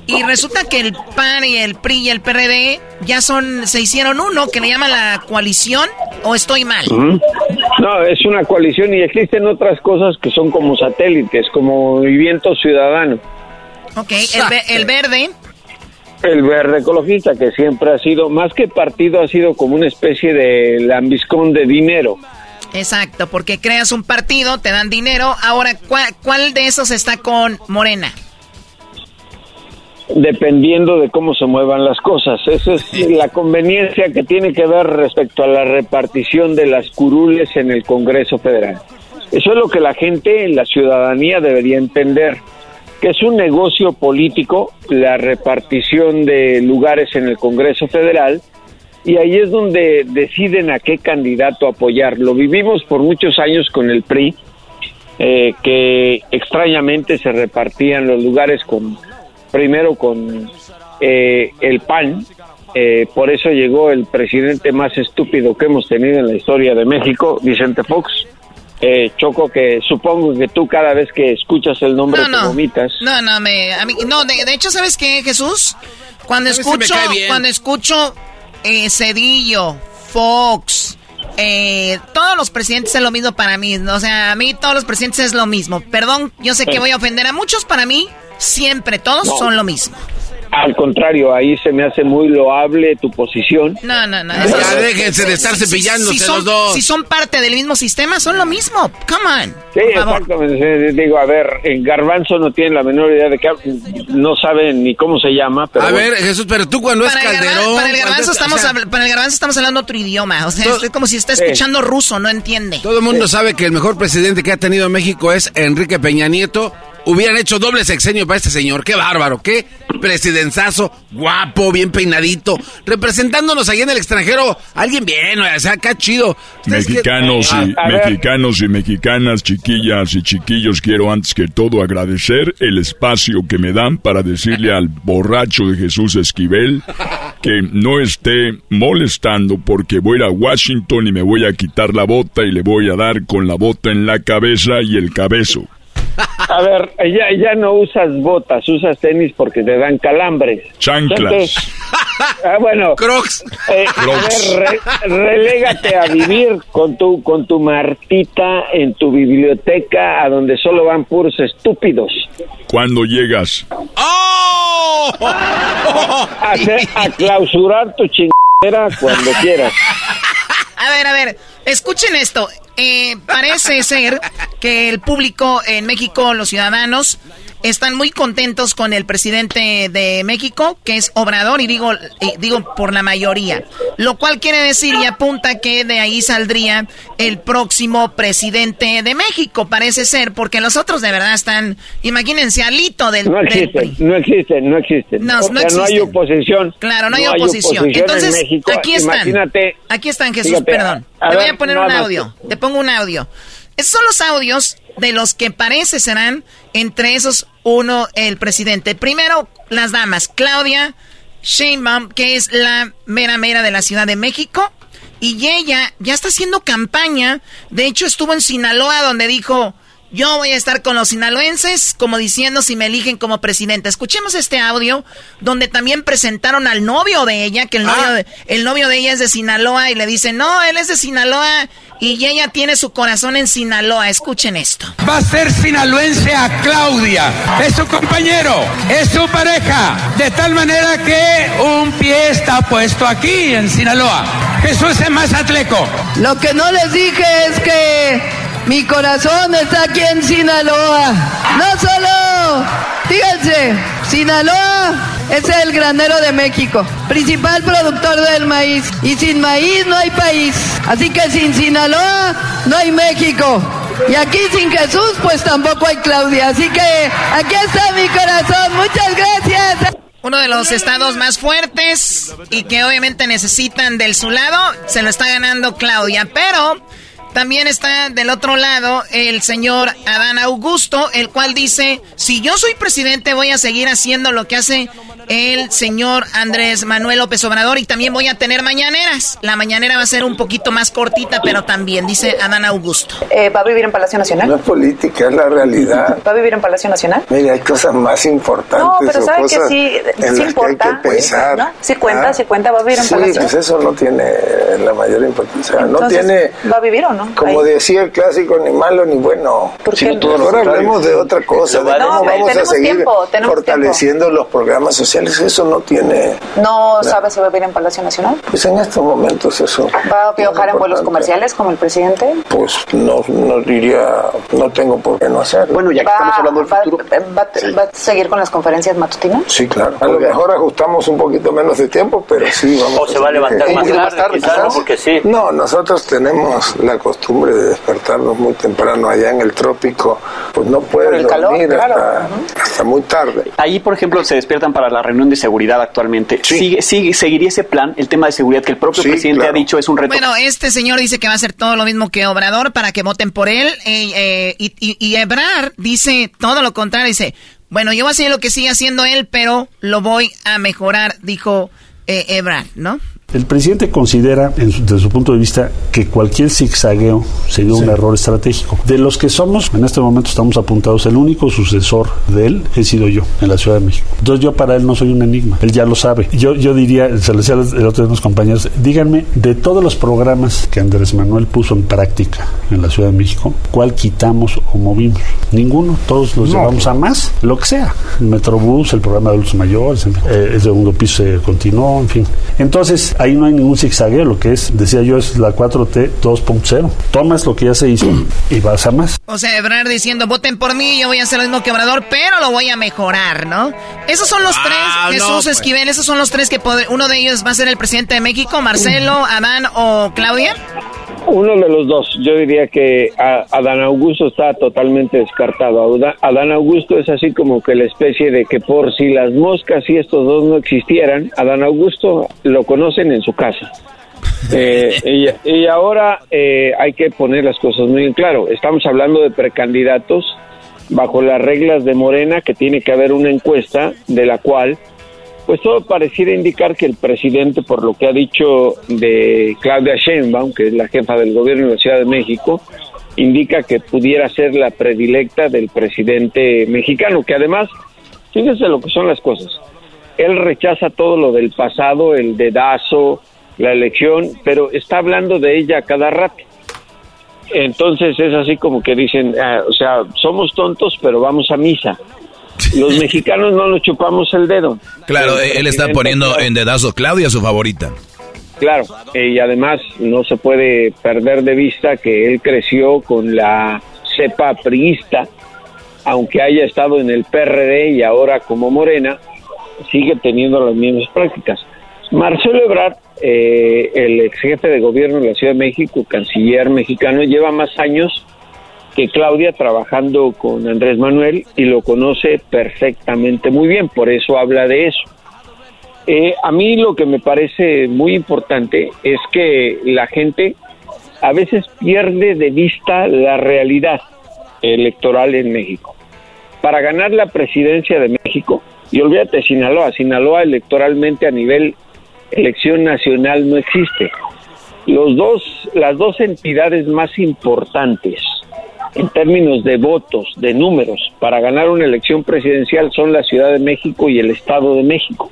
y resulta que el PAN y el PRI y el PRD ya son, se hicieron uno, que le llaman la coalición, o estoy mal. No, es una coalición y existen otras cosas que son como satélites, como Movimiento Ciudadano. Ok, el, el verde. El verde ecologista, que siempre ha sido, más que partido, ha sido como una especie de lambiscón de dinero. Exacto, porque creas un partido, te dan dinero. Ahora, ¿cuál, cuál de esos está con Morena? Dependiendo de cómo se muevan las cosas. Esa es la conveniencia que tiene que ver respecto a la repartición de las curules en el Congreso Federal. Eso es lo que la gente, la ciudadanía debería entender que es un negocio político la repartición de lugares en el Congreso Federal y ahí es donde deciden a qué candidato apoyar. Lo vivimos por muchos años con el PRI, eh, que extrañamente se repartían los lugares con primero con eh, el PAN, eh, por eso llegó el presidente más estúpido que hemos tenido en la historia de México, Vicente Fox, eh, Choco, que supongo que tú cada vez que escuchas el nombre no, te vomitas. No, no, me, a mí, no de, hecho, ¿sabes qué, Jesús? Cuando escucho, cuando escucho eh, Cedillo, Fox, eh, todos los presidentes es lo mismo para mí. O sea, a mí todos los presidentes es lo mismo. Perdón, yo sé que voy a ofender a muchos, para mí siempre todos son lo mismo. Al contrario, ahí se me hace muy loable tu posición. No, no, no. ya déjense de estar cepillándose si, los dos. Si son parte del mismo sistema, son lo mismo. Come on. Sí, exactamente. Digo, a ver, en Garbanzo no tienen la menor idea de que no saben ni cómo se llama. Pero a ver, Jesús, pero tú cuando es Calderón. para, el garbanzo estamos, para el Garbanzo estamos hablando otro idioma. O sea, es como si está escuchando ruso, no entiende. Todo el mundo sabe que el mejor presidente que ha tenido México es Enrique Peña Nieto hubieran hecho doble sexenio para este señor. Qué bárbaro, qué presidenzazo, guapo, bien peinadito, representándonos ahí en el extranjero. Alguien bien, o sea, acá chido. Mexicanos y mexicanos y mexicanas, chiquillas y chiquillos, quiero antes que todo agradecer el espacio que me dan para decirle al borracho de Jesús Esquivel que no esté molestando porque voy a ir a Washington y me voy a quitar la bota y le voy a dar con la bota en la cabeza y el cabezo. A ver, ya, ya no usas botas, usas tenis porque te dan calambres. Chanclas. ah, bueno. Crocs. Eh, a ver, relégate a vivir con tu, con tu martita en tu biblioteca a donde solo van puros estúpidos. ¿Cuándo llegas? ¡Oh! a, a clausurar tu chingadera cuando quieras. A ver, a ver, escuchen esto. Eh, parece ser que el público en México, los ciudadanos, están muy contentos con el presidente de México, que es Obrador, y digo, digo por la mayoría. Lo cual quiere decir y apunta que de ahí saldría el próximo presidente de México, parece ser, porque los otros de verdad están, imagínense, alito del... No existen, no existen, no existen. No, no, hay oposición. Claro, no, hay, oposición. Entonces, aquí están. Aquí están, Jesús, perdón. Te voy a poner un audio. Te pongo un audio. Esos son los audios de los que parece serán entre esos uno el presidente. Primero, las damas. Claudia Sheinbaum, que es la mera mera de la Ciudad de México. Y ella ya está haciendo campaña. De hecho, estuvo en Sinaloa donde dijo, yo voy a estar con los sinaloenses, como diciendo si me eligen como presidente. Escuchemos este audio donde también presentaron al novio de ella, que el novio, ah. de, el novio de ella es de Sinaloa y le dicen, no, él es de Sinaloa y ella tiene su corazón en Sinaloa. Escuchen esto. Va a ser sinaloense a Claudia. Es su compañero, es su pareja. De tal manera que un pie está puesto aquí en Sinaloa. Jesús es más atleco. Lo que no les dije es que mi corazón está aquí en Sinaloa. No solo, fíjense, Sinaloa es el granero de México, principal productor del maíz. Y sin maíz no hay país. Así que sin Sinaloa no hay México. Y aquí sin Jesús pues tampoco hay Claudia. Así que aquí está mi corazón. Muchas gracias. Uno de los estados más fuertes y que obviamente necesitan del su lado, se lo está ganando Claudia. Pero también está del otro lado el señor Adán Augusto, el cual dice, si yo soy presidente voy a seguir haciendo lo que hace el señor Andrés Manuel López Obrador y también voy a tener mañaneras. La mañanera va a ser un poquito más cortita, pero también, dice Adán Augusto. Eh, ¿Va a vivir en Palacio Nacional? No es política, es la realidad. ¿Va a vivir en Palacio Nacional? Mira, hay cosas más importantes. No, pero sabe que sí, sí importa. Que hay que pensar. ¿no? Sí cuenta, ¿Ah? cuenta, va a vivir en Palacio. Sí, pues eso no tiene la mayor importancia. no tiene... ¿Va a vivir o no? Como decía el clásico, ni malo ni bueno. ¿Por qué? Ahora hablemos de otra cosa, de cómo vamos a seguir tiempo, fortaleciendo los programas sociales. Eso no tiene ¿No sabe si va a vivir en Palacio Nacional? Pues en estos momentos eso. ¿Va a viajar en vuelos comerciales como el presidente? Pues no, no diría, no tengo por qué no hacerlo. Bueno, ya que estamos hablando del futuro. Va, a seguir con las conferencias matutinas? Sí, claro. A lo mejor ajustamos un poquito menos de tiempo, pero sí vamos O se va a levantar más tarde, ¿no? Porque sí. No, nosotros tenemos la costumbre de despertarnos muy temprano allá en el trópico. Pues no puedes dormir hasta, hasta muy tarde. Ahí, por ejemplo, se despiertan para la reunión de seguridad actualmente. ¿Sigue, sigue, ¿Seguiría ese plan, el tema de seguridad que el propio presidente ha dicho es un reto? Bueno, este señor dice que va a hacer todo lo mismo que Obrador para que voten por él. Eh, eh, y, y, y Ebrard dice todo lo contrario. Dice, bueno, yo voy a hacer lo que sigue haciendo él, pero lo voy a mejorar, dijo eh, Ebrard, ¿no? El presidente considera, desde su punto de vista, que cualquier zigzagueo sería un error estratégico. De los que somos, en este momento estamos apuntados, el único sucesor de él he sido yo en la Ciudad de México. Entonces yo para él no soy un enigma, él ya lo sabe. Yo, yo diría, se lo decía el otro de los compañeros, díganme, de todos los programas que Andrés Manuel puso en práctica en la Ciudad de México, ¿cuál quitamos o movimos? Ninguno, todos los llevamos a más, lo que sea. El Metrobús, el programa de adultos mayores, eh, el segundo piso se continuó, en fin. Entonces, ahí no hay ningún zigzagueo, lo que es, decía yo, es la 4T 2.0. Tomas lo que ya se hizo y vas a más. O sea, Ebrard diciendo, voten por mí, yo voy a hacer lo mismo que Obrador, pero lo voy a mejorar, ¿no? Esos son los ah, tres, Jesús pues. Esquivel, esos son los tres que uno de ellos va a ser el presidente de México, Marcelo, Adán o Claudia. Uno de los dos. Yo diría que Adán Augusto está totalmente descartado. Adán Augusto es así como que la especie de que por si las moscas y estos dos no existieran, Adán Augusto lo conocen en su casa. Eh, y, ahora eh, hay que poner las cosas muy en claro. Estamos hablando de precandidatos bajo las reglas de Morena, que tiene que haber una encuesta de la cual pues todo pareciera indicar que el presidente, por lo que ha dicho de Claudia Sheinbaum, que es la jefa del gobierno de la Ciudad de México, indica que pudiera ser la predilecta del presidente mexicano, que además, fíjense lo que son las cosas. Él rechaza todo lo del pasado, el dedazo, la elección, pero está hablando de ella cada rato. Entonces es así como que dicen, ah, o sea, somos tontos, pero vamos a misa. Los mexicanos no nos chupamos el dedo. Claro, él está poniendo en dedazo Claudia, su favorita. Claro, y además no se puede perder de vista que él creció con la cepa priista, aunque haya estado en el PRD y ahora como Morena, sigue teniendo las mismas prácticas. Marcelo Ebrard, eh, el ex jefe de gobierno de la Ciudad de México, canciller mexicano, lleva más años que Claudia trabajando con Andrés Manuel y lo conoce perfectamente muy bien, por eso habla de eso. Eh, a mí lo que me parece muy importante es que la gente a veces pierde de vista la realidad electoral en México. Para ganar la presidencia de México, y olvídate Sinaloa, Sinaloa electoralmente a nivel elección nacional no existe. Los dos, las dos entidades más importantes en términos de votos, de números, para ganar una elección presidencial son la Ciudad de México y el Estado de México,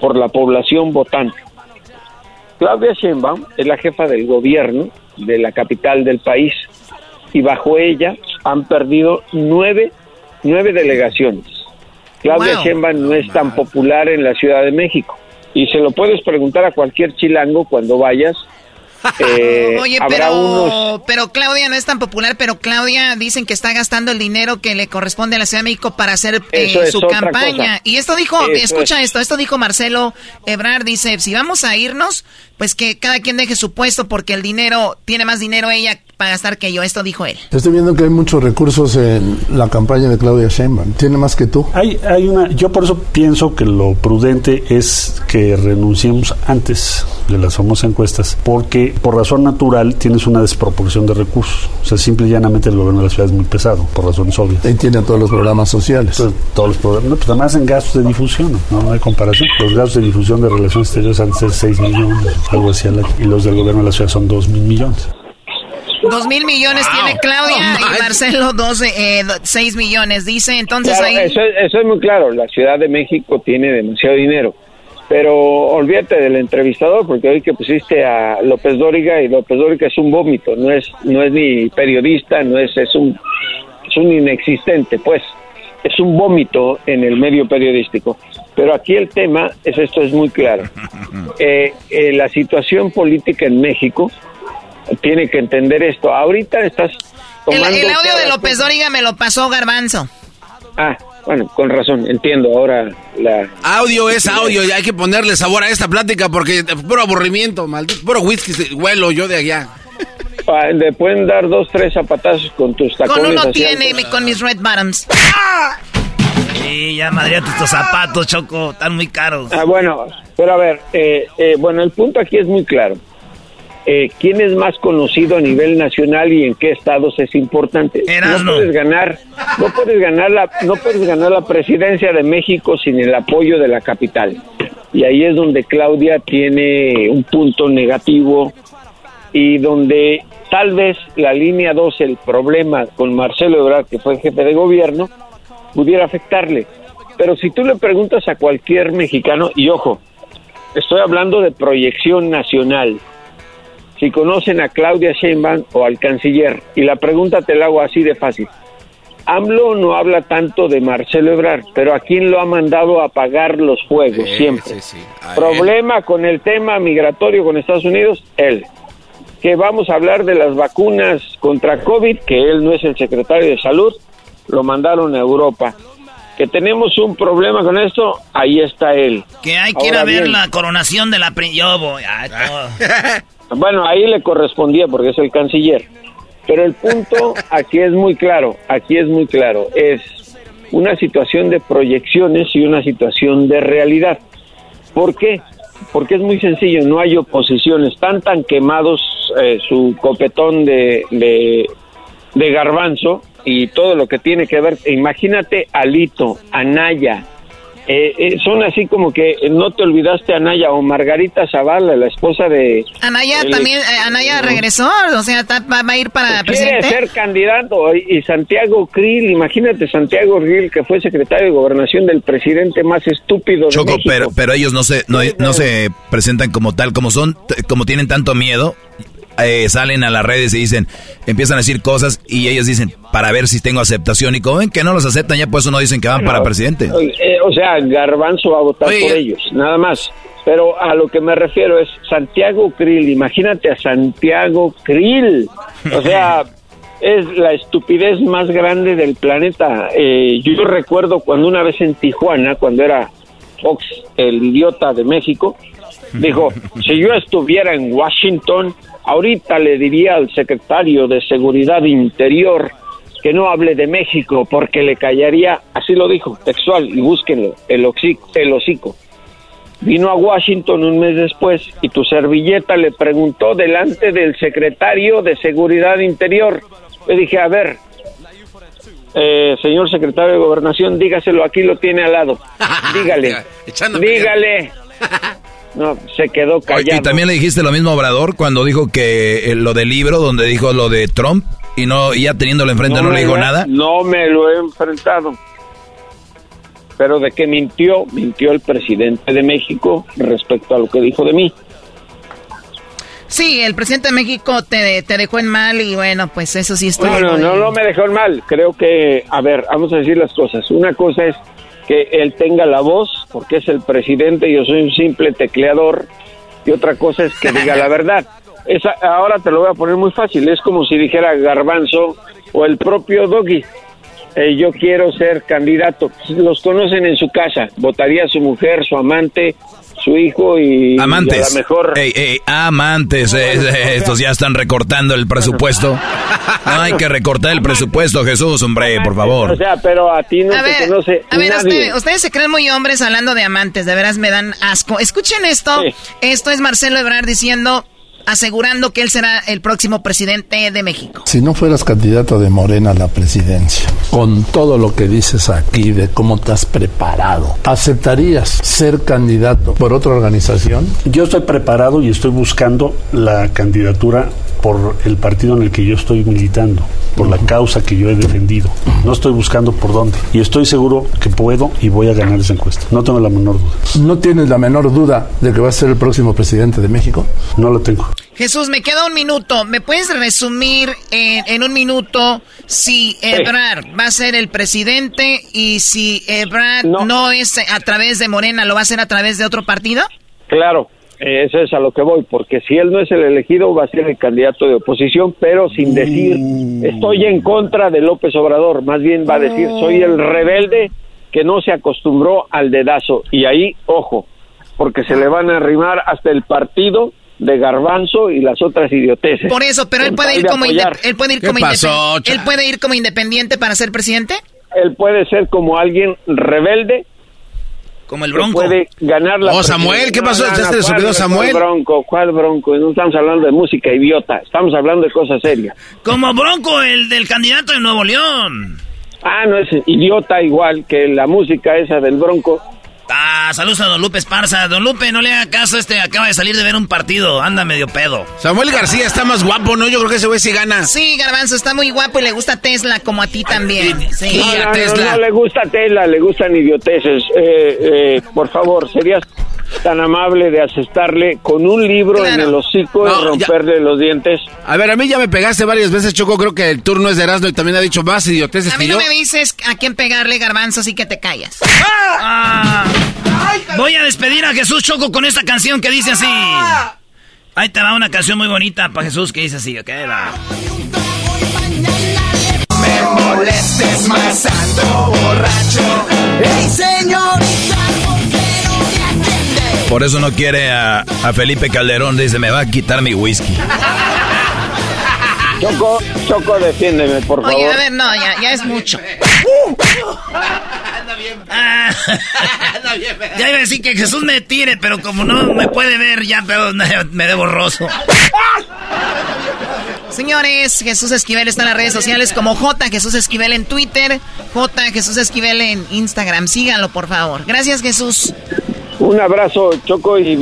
por la población votante. Claudia Sheinbaum es la jefa del gobierno de la capital del país y bajo ella han perdido nueve, nueve delegaciones. Claudia Sheinbaum no es tan popular en la Ciudad de México y se lo puedes preguntar a cualquier chilango cuando vayas eh, Oye, pero, pero Claudia no es tan popular, pero Claudia dicen que está gastando el dinero que le corresponde a la Ciudad de México para hacer eh, su campaña. Y esto dijo, escucha esto, esto dijo Marcelo Ebrard, dice, si vamos a irnos, pues que cada quien deje su puesto porque el dinero, tiene más dinero ella para gastar que yo. Esto dijo él. Estoy viendo que hay muchos recursos en la campaña de Claudia Sheinbaum. ¿Tiene más que tú? Hay, hay una, yo por eso pienso que lo prudente es que renunciemos antes de las famosas encuestas, porque por razón natural tienes una desproporción de recursos. O sea, simple y llanamente el gobierno de la ciudad es muy pesado, por razones obvias. Ahí tiene todos los programas sociales. todos los programas, no, pues además en gastos de difusión, ¿no? no hay comparación. Los gastos de difusión de relaciones exteriores han de ser 6 millones, algo así, y los del gobierno de la ciudad son 2 mil millones. Dos mil millones tiene Claudia y Marcelo 12, eh, 6 millones, dice. Entonces ahí... Eso, eso, es muy claro. La Ciudad de México tiene demasiado dinero. Pero olvídate del entrevistador, porque hoy que pusiste a López Dóriga, y López Dóriga es un vómito, no es, no es ni periodista, no es, es un, es un inexistente, pues. Es un vómito en el medio periodístico. Pero aquí el tema es esto, es muy claro. Eh, eh, la situación política en México tiene que entender esto. Ahorita estás tomando... El, audio de López Dóriga me lo pasó Garbanzo. Ah, bueno, con razón, entiendo ahora la... Audio es audio y hay que ponerle sabor a esta plática porque puro aburrimiento, maldito, puro whisky, huelo yo de allá. Ah, le pueden dar dos, tres zapatazos con tus tacones. Con uno tiene, con mis red bottoms. Sí, ya madriate estos zapatos, Choco, están muy caros. Ah, bueno, pero a ver, eh, eh, bueno, el punto aquí es muy claro eh, quién es más conocido a nivel nacional y en qué estados es importante. No puedes ganar, no puedes ganar la, no puedes ganar la presidencia de México sin el apoyo de la capital. Y ahí es donde Claudia tiene un punto negativo y donde tal vez la línea 2, el problema con Marcelo Ebrard, que fue jefe de gobierno, pudiera afectarle. Pero si tú le preguntas a cualquier mexicano, y ojo, estoy hablando de proyección nacional, si conocen a Claudia Sheinbaum o al canciller. Y la pregunta te la hago así de fácil. AMLO no habla tanto de Marcelo Ebrard, pero ¿a quién lo ha mandado a apagar los fuegos siempre? Problema con el tema migratorio con Estados Unidos, él. Que vamos a hablar de las vacunas contra COVID, que él no es el secretario de salud, lo mandaron a Europa. Que tenemos un problema con esto, ahí está él. Que hay que ir a ver la coronación de la... Yo voy. Bueno, ahí le correspondía porque es el canciller. Pero el punto aquí es muy claro, aquí es muy claro, es una situación de proyecciones y una situación de realidad. ¿Por qué? Porque es muy sencillo, no hay oposición, están tan quemados eh, su copetón de, de, de garbanzo y todo lo que tiene que ver, imagínate Alito, Anaya, eh, eh, son así como que no te olvidaste Anaya o Margarita Zavala, la esposa de... Anaya también, eh, Anaya regresó, o sea, va, a ir para quiere ser candidato y, Santiago Krill, imagínate Santiago Krill que fue secretario de gobernación del presidente más estúpido de México. pero pero ellos no se no, no se presentan como tal, como son, como tienen tanto miedo, eh, salen a las redes y dicen, empiezan a decir cosas y ellos dicen, para ver si tengo aceptación. Y como ven que no los aceptan, ya por eso no dicen que van para presidente. Eh, o sea, Garbanzo va a votar por ellos, nada más. Pero a lo que me refiero es Santiago Krill. Imagínate a Santiago Krill. O sea, es la estupidez más grande del planeta. Eh, yo recuerdo cuando una vez en Tijuana, cuando era Fox, el idiota de México, dijo, si yo estuviera en Washington, Ahorita le diría al secretario de Seguridad Interior que no hable de México porque le callaría, así lo dijo, textual, y búsquenlo, el, el hocico. Vino a Washington un mes después y tu servilleta le preguntó delante del secretario de Seguridad Interior. Le dije, a ver, eh, señor secretario de Gobernación, dígaselo, aquí lo tiene al lado. Dígale, dígale. No, se quedó callado. ¿Y también le dijiste lo mismo a Obrador cuando dijo que eh, lo del libro, donde dijo lo de Trump? y no ya teniéndolo enfrente no, le dijo nada. No me lo he enfrentado. Pero de que mintió, mintió el presidente de México respecto a lo que dijo de mí. Sí, el presidente de México te, te dejó en mal y bueno, pues eso sí estoy... No, no, no, no me dejó en mal. Creo que, a ver, vamos a decir las cosas. Una cosa es que él tenga la voz, porque es el presidente, yo soy un simple tecleador, y otra cosa es que diga la verdad. Esa, ahora te lo voy a poner muy fácil, es como si dijera Garbanzo o el propio Doggy. Eh, yo quiero ser candidato. Los conocen en su casa. Votaría su mujer, su amante, su hijo y, amantes. a mejor. amantes, eh, estos ya están recortando el presupuesto. No hay que recortar el presupuesto, Jesús, hombre, por favor. O sea, pero a ti no te conoce. A ver, ustedes se creen muy hombres hablando de amantes, de veras me dan asco. Escuchen esto. Esto es Marcelo Ebrard diciendo asegurando que él será el próximo presidente de México. Si no fueras candidato de Morena a la presidencia, con todo lo que dices aquí de cómo te has preparado, ¿aceptarías ser candidato por otra organización? Yo estoy preparado y estoy buscando la candidatura por el partido en el que yo estoy militando, por la causa que yo he defendido. No estoy buscando por dónde. Y estoy seguro que puedo y voy a ganar esa encuesta. No tengo la menor duda. ¿No tienes la menor duda de que va a ser el próximo presidente de México? No lo tengo. Jesús, me queda un minuto. ¿Me puedes resumir en, un minuto si Ebrard va a ser el presidente y si Ebrard no. no es a través de Morena, lo va a hacer a través de otro partido? Claro, eso es a lo que voy, porque si él no es el elegido, va a ser el candidato de oposición, pero sin decir estoy en contra de López Obrador, más bien va a decir soy el rebelde que no se acostumbró al dedazo. Y ahí, ojo, porque se le van a arrimar hasta el partido de Garbanzo y las otras idioteces. Por eso, pero él puede ir como él puede ir como él puede ir como independiente para ser presidente. Él puede ser como alguien rebelde como el Bronco. Puede ganar la Oh, Samuel, ¿qué pasó? ¿Ya se le Samuel? ¿Cuál Bronco? ¿Cuál Bronco? No estamos hablando de música idiota, estamos hablando de cosas serias. Como Bronco, el del candidato de Nuevo León. Ah, no es idiota igual que la música esa del Bronco. Ah, saludos a Don Lupe Esparza. Don Lupe, no le haga caso, este acaba de salir de ver un partido, anda medio pedo. Samuel García está más guapo, ¿no? Yo creo que ese güey sí gana. Sí, Garbanzo, está muy guapo y le gusta Tesla como a ti también. Sí, a Tesla. No, le gusta Tesla, le gustan idioteces. Eh, eh, por favor, serías tan amable de aceptarle con un libro en el hocico y romperle los dientes. A ver, a mí ya me pegaste varias veces, Choco. Creo que el turno es de Erasmo y también ha dicho más idioteces A mí no me dices a quién pegarle, Garbanzo, así que te callas. Ah. Voy a despedir a Jesús Choco con esta canción que dice así. Ahí te va una canción muy bonita para Jesús que dice así, ok, va. Me molestes más ando borracho. Ey, señorita, Por eso no quiere a, a Felipe Calderón, dice, me va a quitar mi whisky. Choco, Choco, defiéndeme, por favor. Oye, a ver, no, ya, ya es mucho. Anda bien. Ah, bien. Ya iba a decir que Jesús me tire, pero como no me puede ver, ya me de borroso. Señores, Jesús Esquivel está en las redes sociales como J Jesús Esquivel en Twitter, J Jesús Esquivel en Instagram. Síganlo, por favor. Gracias, Jesús. Un abrazo, Choco, y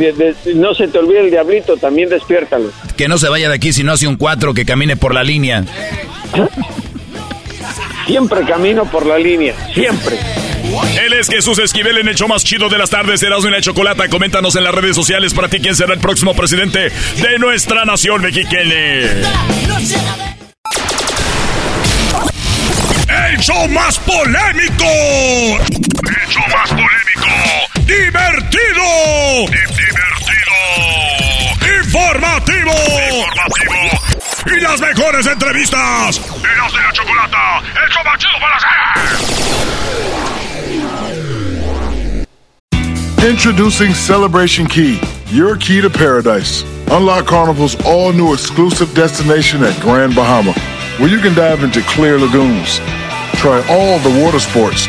no se te olvide el diablito, también despiértalo. Que no se vaya de aquí si no hace un cuatro, que camine por la línea. Siempre camino por la línea, siempre. Él es Jesús Esquivel en el show más chido de las tardes, Erasmo y la Chocolata. Coméntanos en las redes sociales para ti quién será el próximo presidente de nuestra nación mexicana. El show más polémico. El show más polémico. Divertido. Divertido. Informativo. Informativo. Y las mejores entrevistas. Erasmo y la Chocolata. El show chido para hacer. Introducing Celebration Key, your key to paradise. Unlock Carnival's all new exclusive destination at Grand Bahama, where you can dive into clear lagoons, try all the water sports,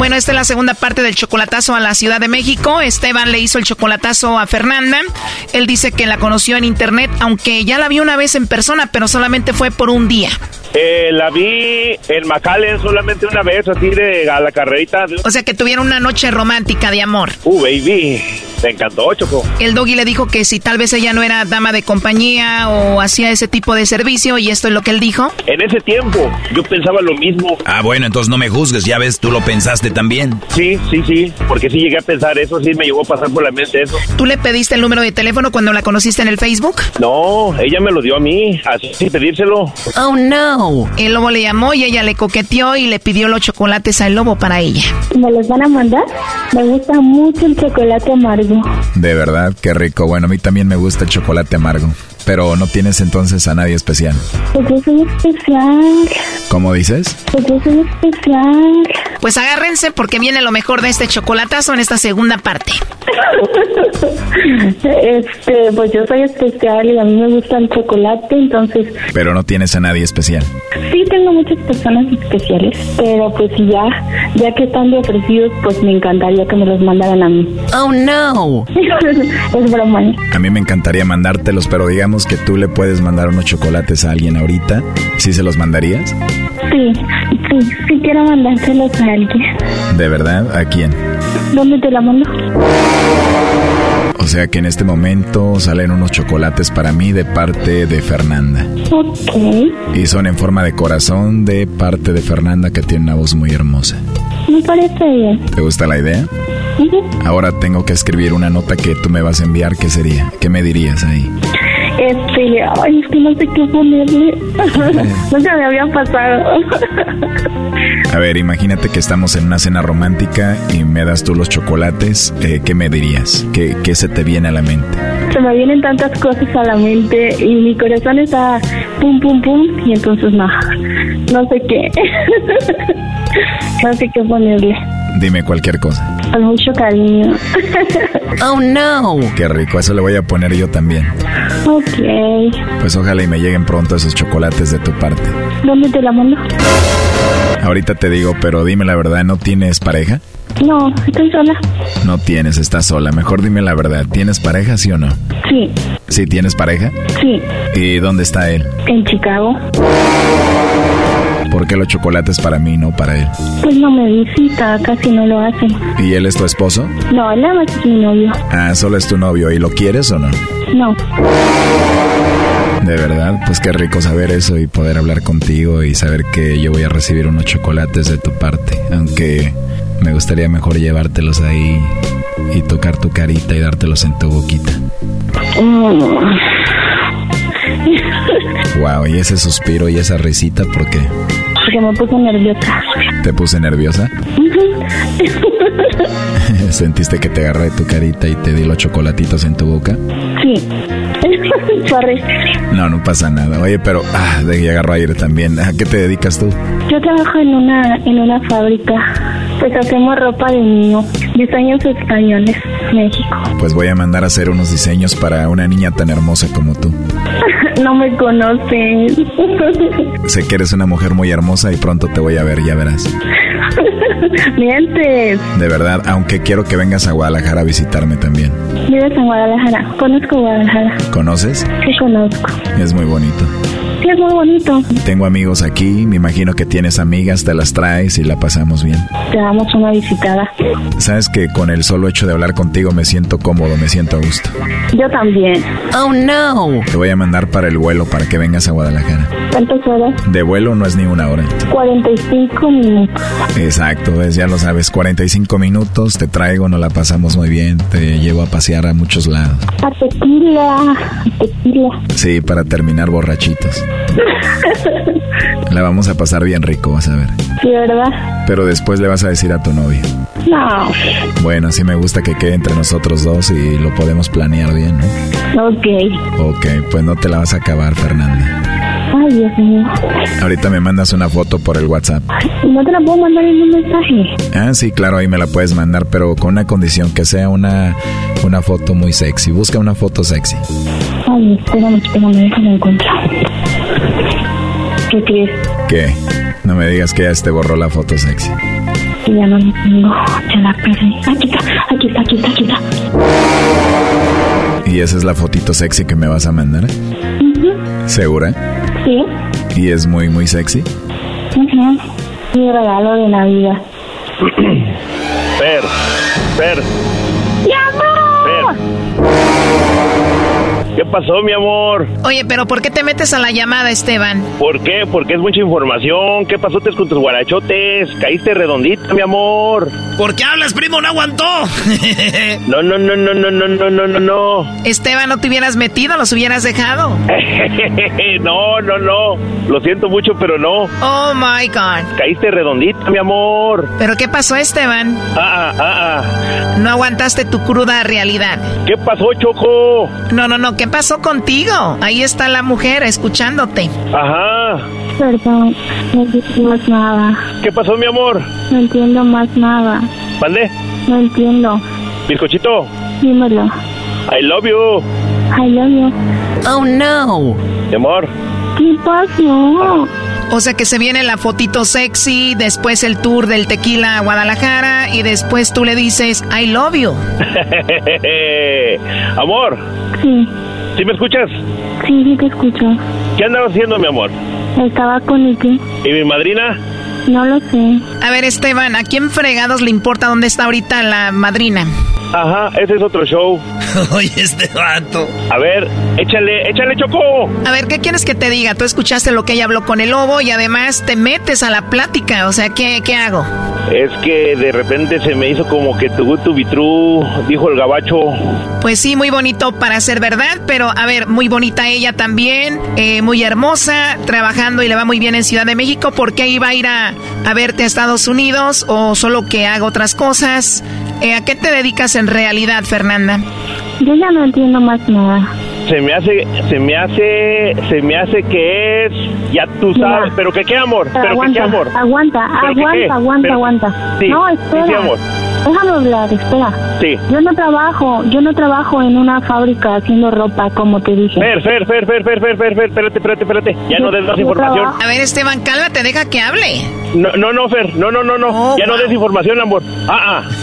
Bueno, esta es la segunda parte del chocolatazo a la Ciudad de México. Esteban le hizo el chocolatazo a Fernanda. Él dice que la conoció en internet, aunque ya la vio una vez en persona, pero solamente fue por un día. Eh, la vi en McAllen solamente una vez, así de a la carrerita. O sea que tuvieron una noche romántica de amor. Uh, baby. Me encantó, Choco. El doggy le dijo que si tal vez ella no era dama de compañía o hacía ese tipo de servicio, y esto es lo que él dijo. En ese tiempo, yo pensaba lo mismo. Ah, bueno, entonces no me juzgues, ya ves, tú lo pensaste también. Sí, sí, sí, porque sí llegué a pensar eso, sí me llegó a pasar por la mente eso. ¿Tú le pediste el número de teléfono cuando la conociste en el Facebook? No, ella me lo dio a mí, así sin pedírselo. Oh, no. El lobo le llamó y ella le coqueteó y le pidió los chocolates al lobo para ella. ¿Me los van a mandar? Me gusta mucho el chocolate amargo. De verdad, qué rico. Bueno, a mí también me gusta el chocolate amargo. Pero no tienes entonces a nadie especial. Pues yo soy especial. ¿Cómo dices? Pues yo soy especial. Pues agárrense porque viene lo mejor de este chocolatazo en esta segunda parte. este, pues yo soy especial y a mí me gusta el chocolate, entonces. Pero no tienes a nadie especial. Sí, tengo muchas personas especiales, pero pues ya, ya que están de ofrecidos, pues me encantaría que me los mandaran a mí. Oh no. es broma. ¿eh? A mí me encantaría mandártelos, pero digamos que tú le puedes mandar unos chocolates a alguien ahorita. ¿Sí se los mandarías? Sí, sí, sí quiero mandárselos a alguien. ¿De verdad? ¿A quién? ¿Dónde te la mando? O sea que en este momento salen unos chocolates para mí de parte de Fernanda. Ok. Y son en forma de corazón de parte de Fernanda que tiene una voz muy hermosa. Me parece bien. ¿Te gusta la idea? Ahora tengo que escribir una nota que tú me vas a enviar. ¿Qué sería? ¿Qué me dirías ahí? Este, ay, es que no sé qué ponerle. Nunca me había pasado. A ver, imagínate que estamos en una cena romántica y me das tú los chocolates. Eh, ¿Qué me dirías? ¿Qué, ¿Qué se te viene a la mente? Se me vienen tantas cosas a la mente y mi corazón está pum, pum, pum. Y entonces no, no sé qué. no sé qué ponerle. Dime cualquier cosa. Con mucho cariño. oh no. Qué rico, eso le voy a poner yo también. Ok. Pues ojalá y me lleguen pronto esos chocolates de tu parte. ¿Dónde te la mando? Ahorita te digo, pero dime la verdad, ¿no tienes pareja? No, estoy sola. No tienes, estás sola. Mejor dime la verdad, ¿tienes pareja, sí o no? Sí. ¿Sí tienes pareja? Sí. ¿Y dónde está él? En Chicago. ¿Por qué los chocolates para mí, no para él? Pues no me visita, casi no lo hace. ¿Y él es tu esposo? No, él nada más es mi novio. Ah, solo es tu novio. ¿Y lo quieres o no? No. De verdad, pues qué rico saber eso y poder hablar contigo y saber que yo voy a recibir unos chocolates de tu parte. Aunque me gustaría mejor llevártelos ahí y tocar tu carita y dártelos en tu boquita. Wow, y ese suspiro y esa risita, ¿por qué? Porque me puse nerviosa. ¿Te puse nerviosa? ¿Sentiste que te agarré tu carita y te di los chocolatitos en tu boca? Sí. Sorry. No, no pasa nada. Oye, pero ah, de agarro aire también. ¿A qué te dedicas tú? Yo trabajo en una en una fábrica. Pues hacemos ropa de niño, diseños españoles, México. Pues voy a mandar a hacer unos diseños para una niña tan hermosa como tú. no me conoces. sé que eres una mujer muy hermosa y pronto te voy a ver, ya verás. Mientes. De verdad, aunque quiero que vengas a Guadalajara a visitarme también. Vives en Guadalajara. Conozco Guadalajara. ¿Conoces? Sí, conozco. Es muy bonito. Sí, es muy bonito. Tengo amigos aquí, me imagino que tienes amigas, te las traes y la pasamos bien. Te damos una visitada. Sabes que con el solo hecho de hablar contigo me siento cómodo, me siento a gusto. Yo también. Oh no. Te voy a mandar para el vuelo para que vengas a Guadalajara. ¿Cuántas horas? De vuelo no es ni una hora. 45 minutos. Exacto, pues ya lo sabes, 45 minutos, te traigo, nos la pasamos muy bien, te llevo a pasear a muchos lados. A tequila, a tequila. Sí, para terminar borrachitos. la vamos a pasar bien rico, vas a ver. Sí, ¿verdad? Pero después le vas a decir a tu novio. No. Bueno, sí me gusta que quede entre nosotros dos y lo podemos planear bien, ¿no? Ok. Ok, pues no te la vas a acabar, Fernanda. Ay, Dios mío. Ahorita me mandas una foto por el WhatsApp. ¿No te la puedo mandar en un mensaje? Ah, sí, claro, ahí me la puedes mandar, pero con una condición, que sea una, una foto muy sexy. Busca una foto sexy. Ay, espérame, espérame, déjame encontrar. ¿Qué crees? ¿Qué? No me digas que ya te borró la foto sexy. Que ya no la tengo, ya la perdí. Aquí está, aquí está, aquí está, aquí está. ¿Y esa es la fotito sexy que me vas a mandar? ¿Segura? Sí. ¿Y es muy, muy sexy? Ujú. Mi regalo de Navidad. Fer, Fer, ¡Mi amor! ¿qué pasó, mi amor? Oye, pero ¿por qué te metes a la llamada, Esteban? ¿Por qué? Porque es mucha información. ¿Qué pasotes con tus guarachotes? Caíste redondita, mi amor. ¿Por qué hablas, primo? No aguantó. No, no, no, no, no, no, no, no, no, no. Esteban, no te hubieras metido, los hubieras dejado. No, no, no. Lo siento mucho, pero no. Oh my God. Caíste redondita, mi amor. ¿Pero qué pasó, Esteban? Ah, ah, ah. No aguantaste tu cruda realidad. ¿Qué pasó, Choco? No, no, no, ¿qué pasó contigo? Ahí está la mujer escuchándote. Ajá. Perdón, no entiendo más nada. ¿Qué pasó, mi amor? No entiendo más nada. ¿Mande? No entiendo. Bizcochito, Dímelo. I love you. I love you. Oh no. Mi amor. ¿Qué pasó? O sea que se viene la fotito sexy, después el tour del tequila a Guadalajara y después tú le dices I love you. amor, Sí, ¿sí me escuchas? sí, sí te escucho. ¿Qué andabas haciendo, mi amor? Estaba con Ike. ¿Y mi madrina? No lo sé. A ver, Esteban, ¿a quién fregados le importa dónde está ahorita la madrina? Ajá, ese es otro show. Oye, este vato. A ver, échale, échale, Choco. A ver, ¿qué quieres que te diga? Tú escuchaste lo que ella habló con el lobo y además te metes a la plática. O sea, ¿qué, qué hago? Es que de repente se me hizo como que tu tu vitru, dijo el gabacho. Pues sí, muy bonito para ser verdad, pero a ver, muy bonita ella también, eh, muy hermosa, trabajando y le va muy bien en Ciudad de México. ¿Por qué iba a ir a, a verte a Estados Unidos o solo que haga otras cosas? Eh, ¿A qué te dedicas en realidad, Fernanda? Yo ya no entiendo más nada se me hace, se me hace, se me hace que es, ya tú sabes, Mira, pero que qué amor, pero, aguanta, que qué amor. Aguanta, aguanta, aguanta, pero, aguanta. Sí, no, espera. Amor. Déjame hablar, espera. Sí. Yo no trabajo, yo no trabajo en una fábrica haciendo ropa, como te dije. Fer, Fer, Fer, Fer, Fer, Fer, Fer, Fer espérate, espérate, espérate. Ya no des más información. Trabajo. A ver, Esteban, cálmate, deja que hable. No, no, no, Fer, no, no, no, no. Oh, ya wow. no des información, amor. Ah, ah.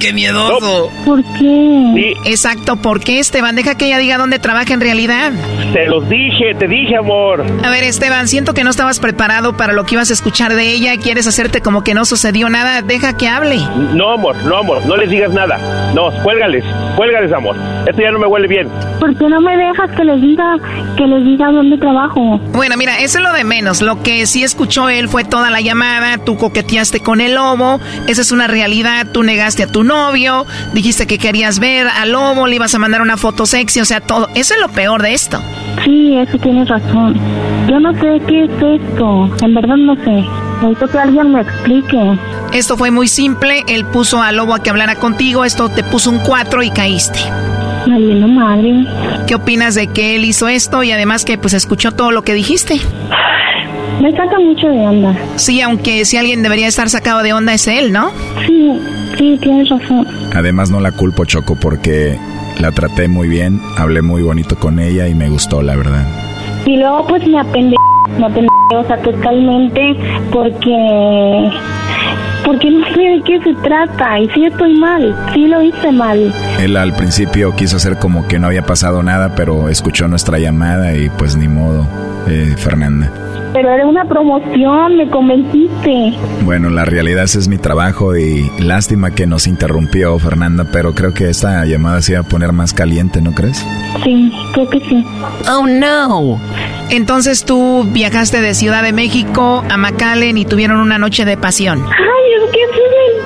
¡Qué miedoso! No. ¿Por qué? Sí. Exacto, ¿por qué, Esteban? Deja que ella diga dónde trabaja en realidad. te los dije, te dije, amor. A ver, Esteban, siento que no estabas preparado para lo que ibas a escuchar de ella. Quieres hacerte como que no sucedió nada. Deja que hable. No, amor, no, amor, no les digas nada. No, cuélgales, cuélgales, amor. Esto ya no me huele bien. ¿Por qué no me dejas que les diga, que les diga dónde trabajo? Bueno, mira, eso es lo de menos. Lo que sí escuchó él fue toda la llamada. Tú coqueteaste con el lobo. Esa es una realidad. Tú negaste a tu novio. Dijiste que querías ver al lobo. Le ibas a mandar una foto sexy. O sea, todo. Eso es lo peor de esto. Sí, eso tienes razón. Yo no sé qué es esto. En verdad no sé. Necesito que alguien me explique. Esto fue muy simple. Él puso al lobo a que hablara contigo. Esto te puso un 4 y caíste. Me vino madre. ¿Qué opinas de que él hizo esto y además que pues escuchó todo lo que dijiste? Me saca mucho de onda. Sí, aunque si alguien debería estar sacado de onda es él, ¿no? Sí, sí, tienes razón. Además no la culpo, Choco, porque la traté muy bien, hablé muy bonito con ella y me gustó, la verdad. Y luego pues me apende... Me apende... O sea, totalmente porque... Porque no sé de qué se trata. Y sí estoy mal. Sí lo hice mal. Él al principio quiso hacer como que no había pasado nada, pero escuchó nuestra llamada y pues ni modo, eh, Fernanda. Pero era una promoción, me convenciste. Bueno, la realidad es, es mi trabajo y lástima que nos interrumpió Fernanda, pero creo que esta llamada se iba a poner más caliente, ¿no crees? Sí, creo que sí. Oh, no. Entonces tú viajaste de Ciudad de México a McAllen y tuvieron una noche de pasión. Ay, es que es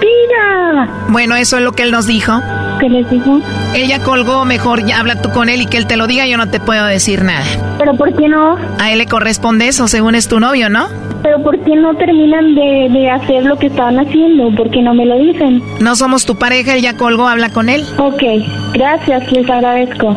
mentira. Bueno, eso es lo que él nos dijo. ¿Qué les dijo? Ella colgó, mejor ya habla tú con él y que él te lo diga, yo no te puedo decir nada. ¿Pero por qué no? A él le corresponde eso, según es tu novio, ¿no? ¿Pero por qué no terminan de, de hacer lo que estaban haciendo? ¿Por qué no me lo dicen? No somos tu pareja, él ya colgó, habla con él. Ok, gracias, les agradezco.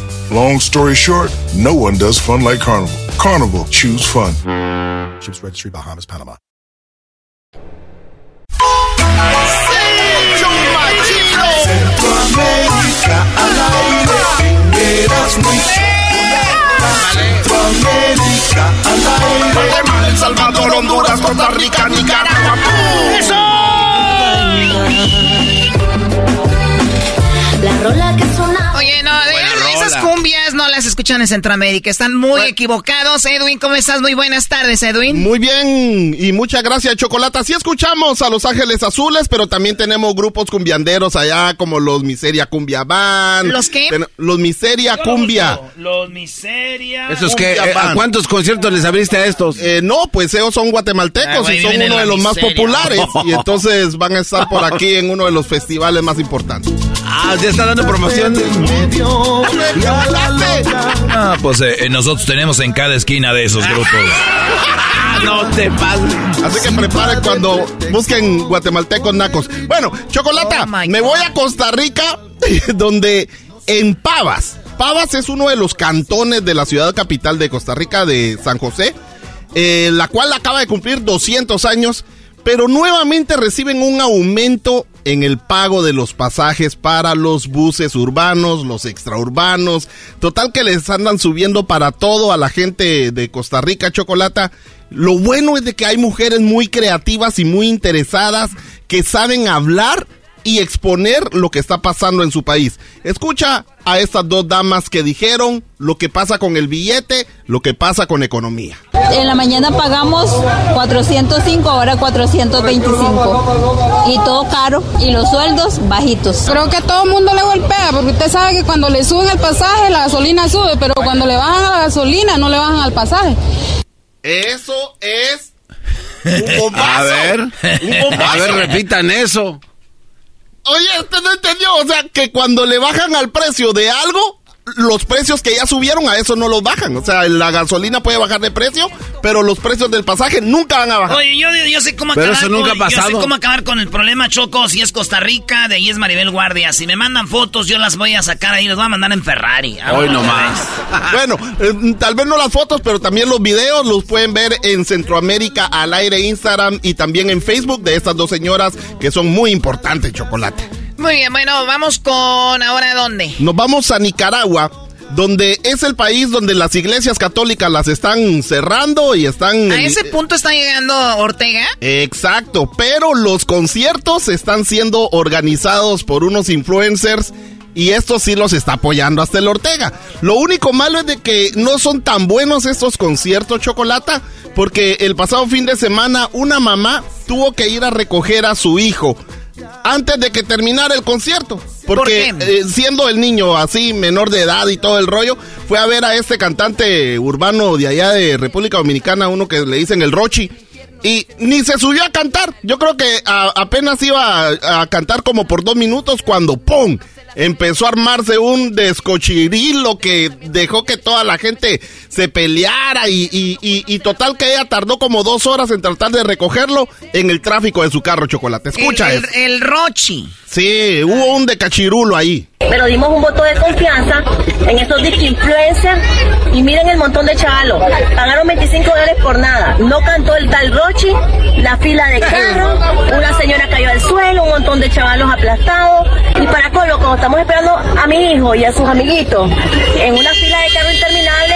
Long story short, no one does fun like Carnival. Carnival, choose fun. Ships Registry, Bahamas, Panama. Centroamérica al aire, eras muy Centroamérica en Centroamérica. Están muy equivocados. Edwin, ¿cómo estás? Muy buenas tardes, Edwin. Muy bien, y muchas gracias, Chocolata. Sí escuchamos a Los Ángeles Azules, pero también tenemos grupos cumbianderos allá, como los Miseria Cumbia Band. ¿Los qué? Ten- Los Miseria Cumbia. Los miseria. Esos que, Cumbia eh, ¿a cuántos conciertos les abriste a estos? Eh, no, pues ellos son guatemaltecos Ah, güey, y son uno de los más populares. y entonces van a estar por aquí en uno de los festivales más importantes. Ah, ya está dando promoción. Ah, pues eh, eh, nosotros tenemos en cada esquina de esos grupos. no te pases. Así que preparen cuando busquen guatemaltecos nacos. Bueno, Chocolata, me voy a Costa Rica, donde en Pavas. Pavas es uno de los cantones de la ciudad capital de Costa Rica, de San José, eh, la cual acaba de cumplir 200 años, pero nuevamente reciben un aumento en el pago de los pasajes para los buses urbanos, los extraurbanos. Total que les andan subiendo para todo a la gente de Costa Rica, Chocolata. Lo bueno es de que hay mujeres muy creativas y muy interesadas que saben hablar y exponer lo que está pasando en su país. Escucha a estas dos damas que dijeron lo que pasa con el billete, lo que pasa con economía. En la mañana pagamos 405, ahora 425. Y todo caro. Y los sueldos bajitos. Creo que a todo el mundo le golpea, porque usted sabe que cuando le suben el pasaje, la gasolina sube, pero cuando le bajan a la gasolina, no le bajan al pasaje. Eso es un bombazo. A ver, Un bombazo. a ver, repitan eso. Oye, usted no entendió, o sea, que cuando le bajan al precio de algo, los precios que ya subieron a eso no los bajan. O sea, la gasolina puede bajar de precio, pero los precios del pasaje nunca van a bajar. Oye, yo, yo sé cómo Pero acabar eso nunca con, ha Yo sé pasado. cómo acabar con el problema, Choco. Si es Costa Rica, de ahí es Maribel Guardia. Si me mandan fotos, yo las voy a sacar ahí, las voy a mandar en Ferrari. Hoy nomás. bueno, eh, tal vez no las fotos, pero también los videos los pueden ver en Centroamérica al aire Instagram y también en Facebook de estas dos señoras que son muy importantes, Chocolate. Muy bien, bueno, vamos con ahora dónde. Nos vamos a Nicaragua, donde es el país donde las iglesias católicas las están cerrando y están... A ese punto está llegando Ortega. Exacto, pero los conciertos están siendo organizados por unos influencers y esto sí los está apoyando hasta el Ortega. Lo único malo es de que no son tan buenos estos conciertos, Chocolata, porque el pasado fin de semana una mamá tuvo que ir a recoger a su hijo antes de que terminara el concierto. Porque eh, siendo el niño así, menor de edad y todo el rollo, fue a ver a este cantante urbano de allá de República Dominicana, uno que le dicen el Rochi. y ni se subió a cantar. Yo creo que a- apenas iba a, a cantar como por dos minutos cuando ¡pum! Empezó a armarse un descochirilo que dejó que toda la gente se peleara y, y- y- y total que ella tardó como dos horas en tratar de recogerlo en el tráfico de su carro chocolate. Escucha el, eso. el, el Rochi. Sí, hubo un decachirulo ahí. Pero dimos un voto de confianza en esos influencers y miren el montón de chavalos. Pagaron 25 dólares por nada. No cantó el tal Rochi, la fila de carro, una señora cayó al suelo, un montón de chavalos aplastados. Y para colmo, cuando estamos esperando a mi hijo y a sus amiguitos en una fila de carro interminable,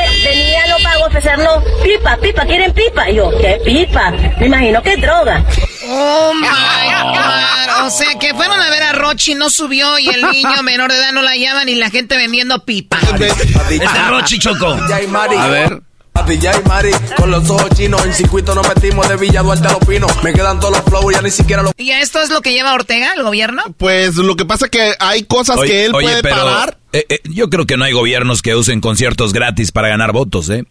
a ofrecernos pipa, pipa, ¿quieren pipa? Y yo, ¿qué pipa? Me imagino que es droga. Oh my God. O sea que fueron a ver a Rochi, no subió y el niño menor de edad no la llaman y la gente vendiendo pipa. Este Rochi Choco. A ver. DJ Mari, con los ojos chinos, en circuito nos metimos de Villa Duarte a Los Pinos. Me quedan todos los flows, ya ni siquiera los. ¿Y a esto es lo que lleva Ortega, el gobierno? Pues lo que pasa es que hay cosas Oye, que él oye, puede pero, parar. eh, eh, yo creo que no hay gobiernos que usen conciertos gratis para ganar votos, ¿eh?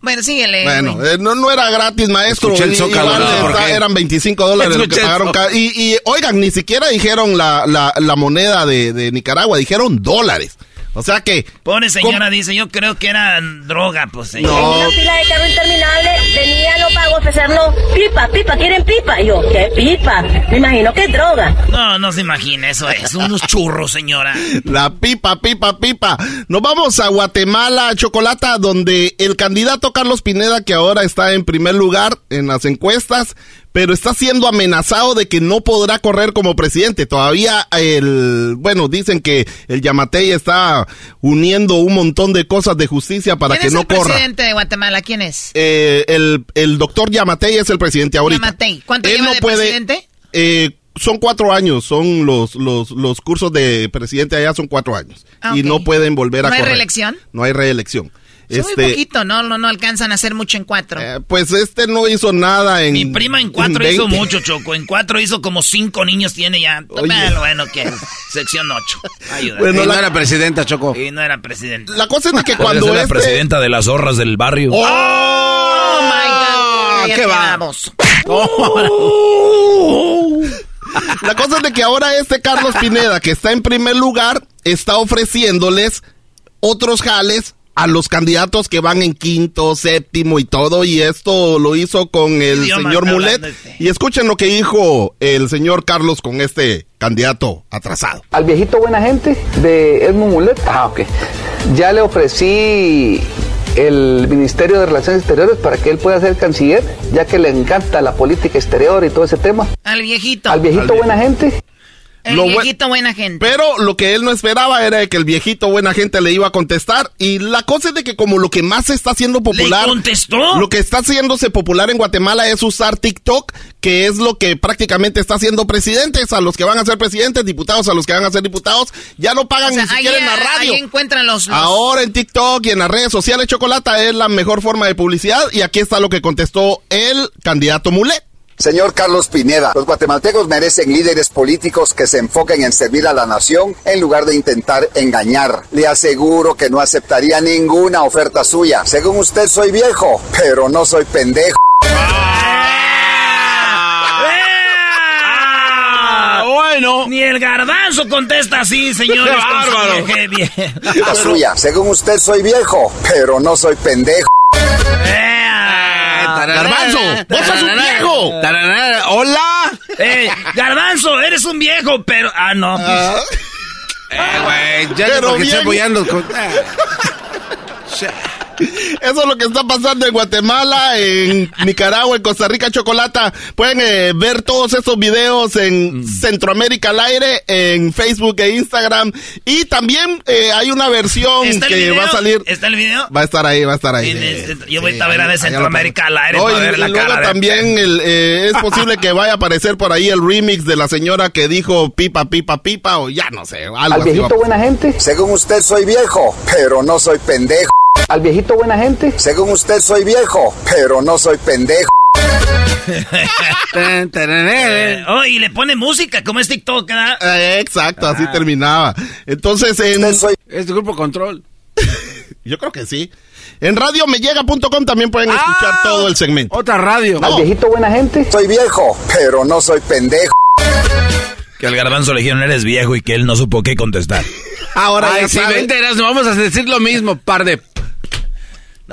Bueno, síguele. Bueno, eh, no, no era gratis, maestro. Escuché el I- Zócalo, igual ¿no? eran 25 dólares lo que pagaron. Y, y, oigan, ni siquiera dijeron la, la, la moneda de, de Nicaragua, dijeron dólares. O sea que... Pobre señora dice, yo creo que era droga, pues señor. En una fila de carro interminable, venían los pagos a ofrecernos pipa, pipa, ¿quieren pipa? Y yo, ¿qué pipa? Me imagino que es droga. No, no se imagina, eso es. Unos churros, señora. La pipa, pipa, pipa. Nos vamos a Guatemala, Chocolata, donde el candidato Carlos Pineda, que ahora está en primer lugar en las encuestas, pero está siendo amenazado de que no podrá correr como presidente. Todavía el, bueno, dicen que el Yamatei está uniendo un montón de cosas de justicia para ¿Quién que es no el corra. presidente de Guatemala? ¿Quién es? Eh, el, el doctor Yamatei es el presidente ahorita. Yamatei. ¿Cuánto Él lleva no de puede- presidente? Eh, son cuatro años, son los, los, los cursos de presidente allá son cuatro años. Ah, Y no pueden volver a ¿No hay correr. reelección? No hay reelección. Es muy Este, poquito, ¿no? ¿no? No alcanzan a hacer mucho en cuatro. eh, pues este no hizo nada en. Mi prima en cuatro hizo 20. mucho, Choco. En cuatro hizo como cinco niños tiene ya. Bueno, bueno, que sección ocho. Ayuda. Bueno, y la- no era presidenta, Choco. Y no era presidente. La cosa es de que cuando la este- presidenta de las zorras del barrio. Oh, my God. Ya ¿qué va? quedamos. La cosa es de que ahora este Carlos Pineda, que está en primer lugar, está ofreciéndoles otros jales a los candidatos que van en quinto, séptimo y todo, y esto lo hizo con el Idioma señor Mulet. este. Y escuchen lo que dijo el señor Carlos con este candidato atrasado. Al viejito buena gente de Edmund Mulet. Ah, ok. Ya le ofrecí el Ministerio de Relaciones Exteriores para que él pueda ser canciller, ya que le encanta la política exterior y todo ese tema. Al viejito. Al viejito buena gente. El Lo bue- viejito buena gente. Pero lo que él no esperaba era que el viejito buena gente le iba a contestar. Y la cosa es de que como lo que más se está haciendo popular... ¿Le contestó? Lo que está haciéndose popular en Guatemala es usar TikTok, que es lo que prácticamente está haciendo presidentes. A los que van a ser presidentes, diputados, a los que van a ser diputados, ya no pagan O sea, ni siquiera ahí, en la radio. ahí encuentran los... los- Ahora en TikTok y en las redes sociales, Chocolata es la mejor forma de publicidad. Y aquí está lo que contestó el candidato Mulet. Señor Carlos Pineda, los guatemaltecos merecen líderes políticos que se enfoquen en servir a la nación en lugar de intentar engañar. Le aseguro que no aceptaría ninguna oferta suya. Según usted soy viejo, pero no soy pendejo. Ah, bueno. Ni el garbanzo contesta así, señores. ¡Qué con su bárbaro! La suya. Según usted soy viejo, pero no soy pendejo. Garbanzo, vos sos un viejo. Hola. Eh, garbanzo, eres un viejo, pero... Ah, no. pues. Eh, güey, ya Pero porque estoy apoyando. con- Eso es lo que está pasando en Guatemala, en Nicaragua, en Costa Rica, Chocolata. Pueden eh, ver todos estos videos en Centroamérica al aire, en Facebook e Instagram. Y también eh, hay una versión ¿Está el que video? va a salir. ¿Está el video? Va a estar ahí, va a estar ahí. Eh, yo voy a ver a ahí- de Centroamérica al aire No, para y- ver y la luego cara de- también el, eh, es posible que vaya a aparecer por ahí el remix de la señora que dijo pipa, pipa, pipa, o ya no sé, algo Al así. viejito buena gente. Según usted soy viejo, pero no soy pendejo. Al viejito buena gente. Según usted soy viejo, pero no soy pendejo. Eh, oh, y le pone música, como es TikTok, ¿verdad? Eh, exacto, así terminaba. Entonces, en... Es de grupo control. Yo creo que sí. En radiomellega.com también pueden escuchar Ah, todo el segmento. Otra radio. No. viejito buena gente. Soy viejo, pero no soy pendejo. Que al garbanzo le dijeron eres viejo y que él no supo qué contestar. Ahora Ay, ya si saben. vente, Erasmo, vamos a decir lo mismo, par de...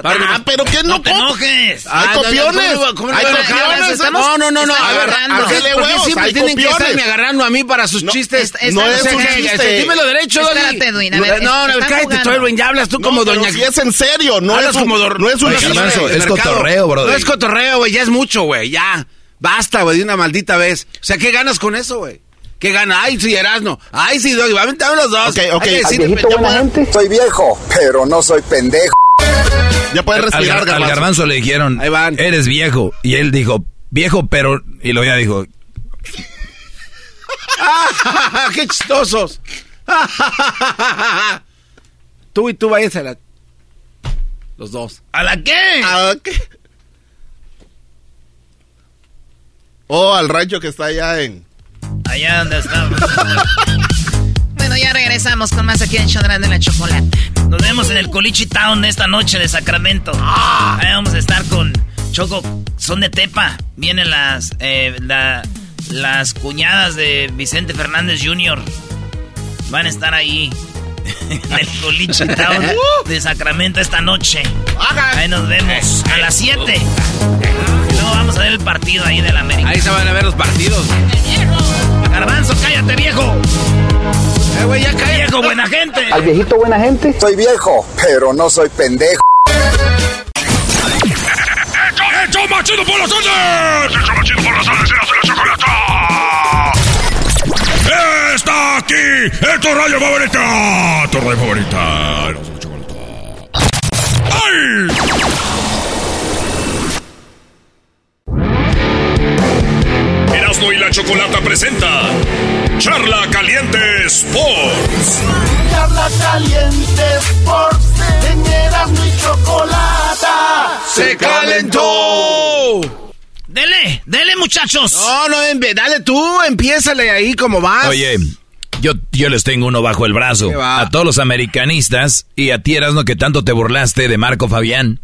Ah, pero que no, No te enojes. Ah, Hay no, copiones. ¿cómo no- cómo no Hay copiones. Estamos- No, no, no, no. A ver, agarrando. ¿por qué- Hacele por qué huevos, siempre hay tienen que estarme agarrando a mí para sus No, chistes? es- no es un chiste. este, Dímelo derecho. Espérate, Edwin, a ver, No, no, cállate Edwin, ya hablas tú No, como doña... si es en serio, no Hablas es, un- como no es de es cotorreo, brother. No es cotorreo, güey, ya es mucho, güey, ya. Basta, güey, de una maldita vez. O sea, ¿qué ganas con eso, güey? ¿Qué gana? Ay, sí, Erasno. Ay, sí, Doggy, va a aventar los dos. Ok, ok. Soy viejo, pero no soy pendejo. Ya puedes Al, respirar, al garbanzo. garbanzo le dijeron, Ahí van. eres viejo. Y él dijo, viejo, pero... Y luego ya dijo, ¡Ah, ¡Qué chistosos! tú y tú váyanse a la... Los dos. ¿A la qué? Ah, ok. Oh, al rancho que está allá en... Allá donde estamos. Ya regresamos con más aquí en Chodrán de la Chocolata. Nos vemos en el Colichi Town esta noche de Sacramento. Ahí vamos a estar con Choco. Son de Tepa. Vienen las, eh, la- las cuñadas de Vicente Fernández Jr. Van a estar ahí en el Colichi Town de Sacramento esta noche. Ahí nos vemos a las 7. Y luego vamos a ver el partido ahí del América. Ahí se van a ver los partidos. Garbanzo, cállate, viejo. Eh, güey, ya cállate. Viejo, buena gente. Al viejito buena gente. Soy viejo, pero no soy pendejo. ¡Hecho machido por las tardes! ¡Hecho machido por las! ¡Eras de la chocolata! ¡Está aquí! ¡Es tu radio favorita! ¡Tu radio favorita! ¡Ay! Erasmo y la chocolata presenta Charla Caliente Sports. Charla caliente Sports. En Erasmo y chocolata. ¡Se calentó! Dele, dele, muchachos. No, no, dale tú, empiézale ahí como vas. Oye, yo, yo les tengo uno bajo el brazo. A todos los americanistas y a ti, Erasmo, que tanto te burlaste de Marco Fabián.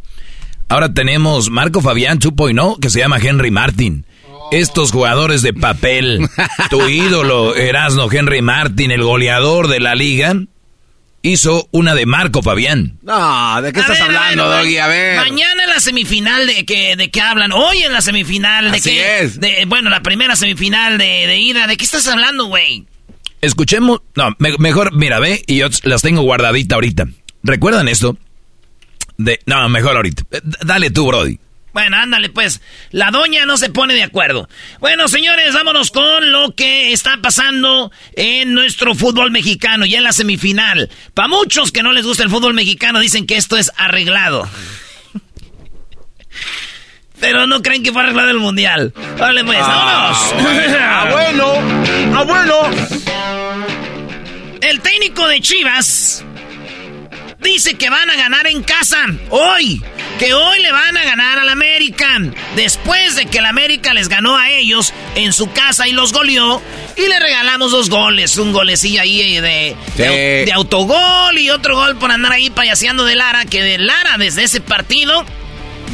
Ahora tenemos Marco Fabián 2.0, que se llama Henry Martin. Estos jugadores de papel, tu ídolo Erasmo Henry Martin, el goleador de la liga, hizo una de Marco Fabián. No, ¿de qué A estás ver, hablando, ver, Doggy? A ver. Mañana en la semifinal de que de qué hablan. Hoy en la semifinal de Así qué es. de bueno, la primera semifinal de, de ida. ¿De qué estás hablando, güey? Escuchemos, no, me- mejor, mira, ve, y yo las tengo guardadita ahorita. ¿Recuerdan esto? De, no, mejor ahorita. Eh, Dale tú, Brody. Bueno, ándale pues. La doña no se pone de acuerdo. Bueno, señores, vámonos con lo que está pasando en nuestro fútbol mexicano, ya en la semifinal. Para muchos que no les gusta el fútbol mexicano, dicen que esto es arreglado. Pero no creen que fue arreglado el mundial. Vale, pues, vámonos. Ah, bueno, ah. El técnico de Chivas dice que van a ganar en casa hoy. Que hoy le van a ganar al América. Después de que el América les ganó a ellos en su casa y los goleó. Y le regalamos dos goles. Un golecillo ahí de, de, de autogol y otro gol por andar ahí payaseando de Lara. Que de Lara desde ese partido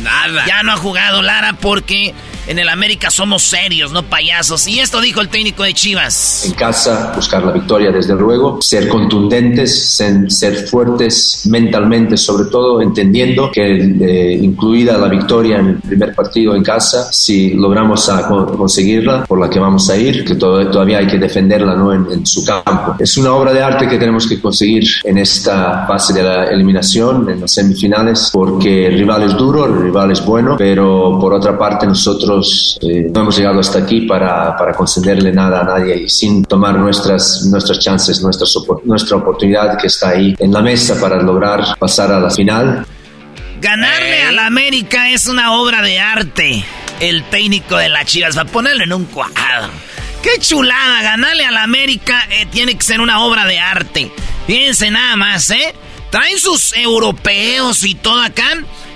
Nada. ya no ha jugado Lara porque en el América somos serios, no payasos. Y esto dijo el técnico de Chivas. en casa, buscar la victoria desde luego, ser contundentes, ser, ser fuertes mentalmente, sobre todo entendiendo que eh, incluida la victoria en el primer partido en casa, si logramos a co- conseguirla, por la que vamos a ir, que todo- todavía hay que defenderla ¿no? en, en su campo. Es una obra de arte que tenemos que conseguir en esta fase de la eliminación, en las semifinales, porque el rival es duro, el rival es bueno, pero por otra parte nosotros eh, no hemos llegado hasta aquí para, para concederle nada a nadie y sin tomar nuestras, nuestras chances, nuestras, opor- nuestra oportunidad que está ahí en la mesa para lograr pasar a la final. Ganarle a la América es una obra de arte. El técnico de las Chivas va a ponerlo en un cuadro. ¡Qué chulada! Ganarle a la América eh, tiene que ser una obra de arte. Fíjense nada más, ¿eh? Traen sus europeos y todo acá.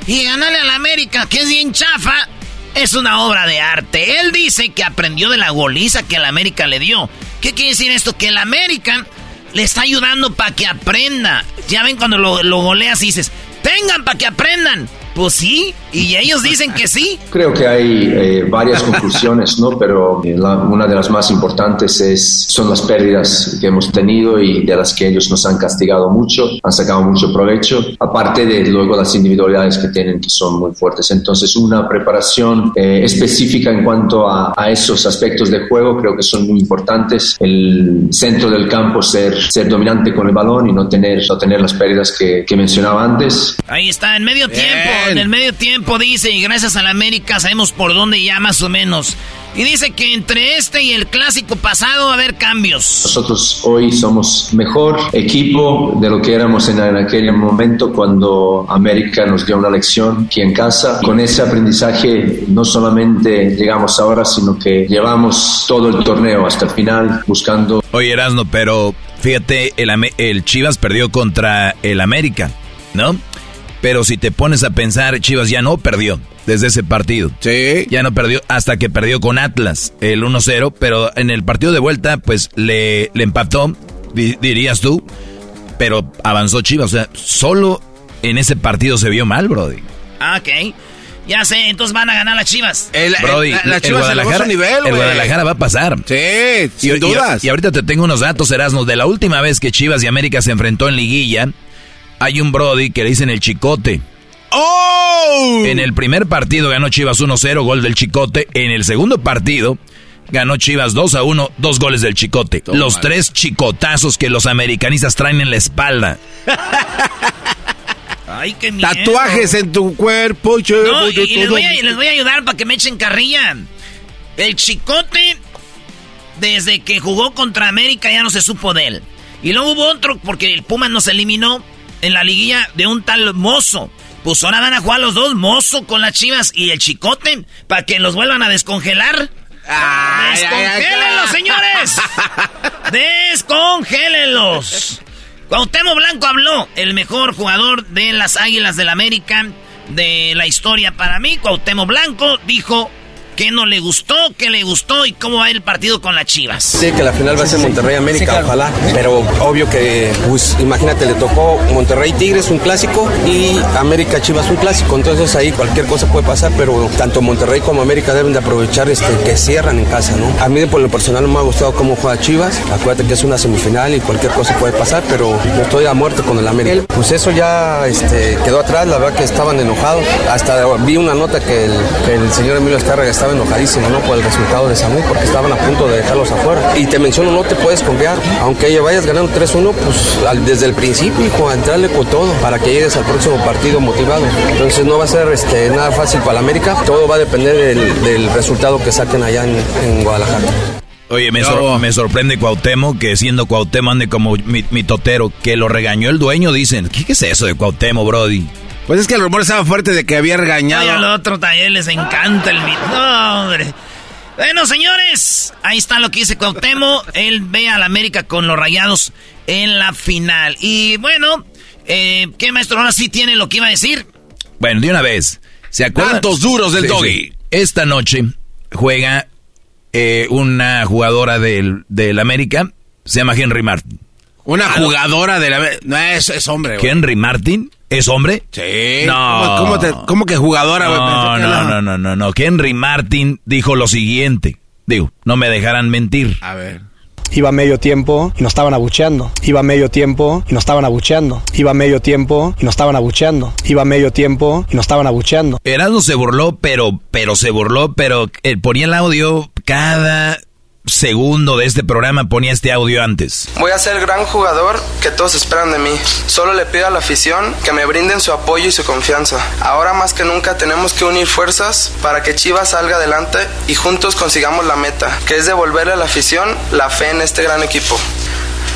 Y ganarle a la América, que es bien chafa, es una obra de arte. Él dice que aprendió de la goliza que la América le dio. ¿Qué quiere decir esto? Que la América le está ayudando para que aprenda. Ya ven cuando lo, lo goleas y dices, te vengan para que aprendan. Pues sí, y ellos dicen que sí. Creo que hay eh, varias conclusiones, ¿no? Pero eh, una de las más importantes es, son las pérdidas que hemos tenido y de las que ellos nos han castigado mucho, han sacado mucho provecho, aparte de luego las individualidades que tienen que son muy fuertes. Entonces, una preparación eh, específica en cuanto a, a, esos aspectos de juego creo que son muy importantes. El centro del campo ser, ser dominante con el balón y no tener, no tener las pérdidas que, que mencionaba antes. Ahí está, en medio tiempo en el medio tiempo dice, y gracias a la América sabemos por dónde ya más o menos. Y dice que entre este y el clásico pasado va a haber cambios. Nosotros hoy somos mejor equipo de lo que éramos en, aquel momento cuando América nos dio una lección aquí en casa. Con ese aprendizaje no solamente llegamos ahora, sino que llevamos todo el torneo hasta el final buscando... Oye Erasno, pero fíjate, el, el Chivas perdió contra el América, ¿no? Pero si te pones a pensar, Chivas ya no perdió desde ese partido. Sí. Ya no perdió hasta que perdió con Atlas el 1-0, pero en el partido de vuelta pues le, le empató, dirías tú, pero avanzó Chivas. O sea, solo en ese partido se vio mal, Brody. Ah, ok. Ya sé, entonces van a ganar las Chivas. El, Brody, la, el Guadalajara, nivel, el Guadalajara va a pasar. Sí, sin dudas. Y, ahorita te tengo unos datos, Erasmus, de la última vez que Chivas y América se enfrentó en liguilla hay un Brody que le dicen el Chicote. ¡Oh! En el primer partido ganó Chivas 1-0, gol del Chicote. En el segundo partido ganó Chivas 2 1, dos goles del Chicote. los tres chicotazos que los americanistas traen en la espalda. Ay, qué miedo. Tatuajes en tu cuerpo. no, y, les, voy a, les voy a ayudar para que me echen carrilla. El Chicote, desde que jugó contra América, ya no se supo de él. Y luego hubo otro, porque el Puma nos eliminó en la liguilla de un tal mozo. Pues ahora van a jugar los dos, mozo con las chivas y el chicote, para que los vuelvan a descongelar. ¡Descongélenlos, señores! ¡Descongélenlos! Cuauhtémoc Blanco habló, el mejor jugador de las Águilas del América de la historia para mí. Cuauhtémoc Blanco dijo ¿Qué no le gustó? ¿Qué le gustó? ¿Y cómo va el partido con las Chivas? Sí, que la final va a ser Monterrey América, ojalá. Pero obvio que, pues, imagínate, le tocó Monterrey Tigres un clásico y América Chivas un clásico. Entonces ahí cualquier cosa puede pasar, pero tanto Monterrey como América deben de aprovechar este que cierran en casa, ¿no? A mí por lo personal no me ha gustado cómo juega Chivas. Acuérdate que es una semifinal y cualquier cosa puede pasar, pero yo estoy a muerte con el América. Pues eso ya este, quedó atrás, la verdad que estaban enojados. Hasta vi una nota que el, que el señor Emilio Estarra estaba enojadísimo, ¿no? Por el resultado de Samu, porque estaban a punto de dejarlos afuera. Y te menciono, no te puedes confiar. Aunque vayas ganando 3-1, pues desde el principio, hijo, entrarle con todo para que llegues al próximo partido motivado. Entonces no va a ser este, nada fácil para la América. Todo va a depender del, resultado que saquen allá en, Guadalajara. Oye, me, me, sorprende Cuauhtémoc que siendo Cuauhtémoc ande como mi, totero, que lo regañó el dueño, dicen. ¿Qué, es eso de Cuauhtémoc, Brody? Pues es que el rumor estaba fuerte de que había regañado. Ay, al otro también les encanta el mito. No, hombre. Bueno, señores, ahí está lo que dice Cuauhtémoc. Él ve al América con los rayados en la final. Y bueno, eh, ¿qué maestro ahora sí tiene lo que iba a decir? Bueno, de una vez. ¿Se acuerdan? ¿Cuántos duros del doggy? Esta noche juega eh, una jugadora del, del América. Se llama Henry Martin. Una ah, jugadora de la... No, es, es hombre. Henry Martin ¿Es hombre? Sí. No. ¿Cómo, que jugadora? No, no, no, no, no, no. Henry Martin dijo lo siguiente. Digo, no me dejarán mentir. A ver. Iba medio tiempo y nos estaban abucheando. Iba medio tiempo y nos estaban abucheando. Iba medio tiempo y nos estaban abucheando. Iba medio tiempo y nos estaban abucheando. Erasmo se burló, pero, pero se burló, pero él ponía el audio cada segundo de este programa ponía este audio antes. Voy a ser el gran jugador que todos esperan de mí. Solo le pido a la afición que me brinden su apoyo y su confianza. Ahora más que nunca tenemos que unir fuerzas para que Chivas salga adelante y juntos consigamos la meta, que es devolverle a la afición la fe en este gran equipo.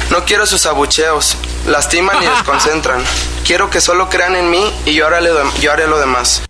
No quiero sus abucheos, lastiman y desconcentran. Quiero que solo crean en mí y yo haré, yo haré lo demás.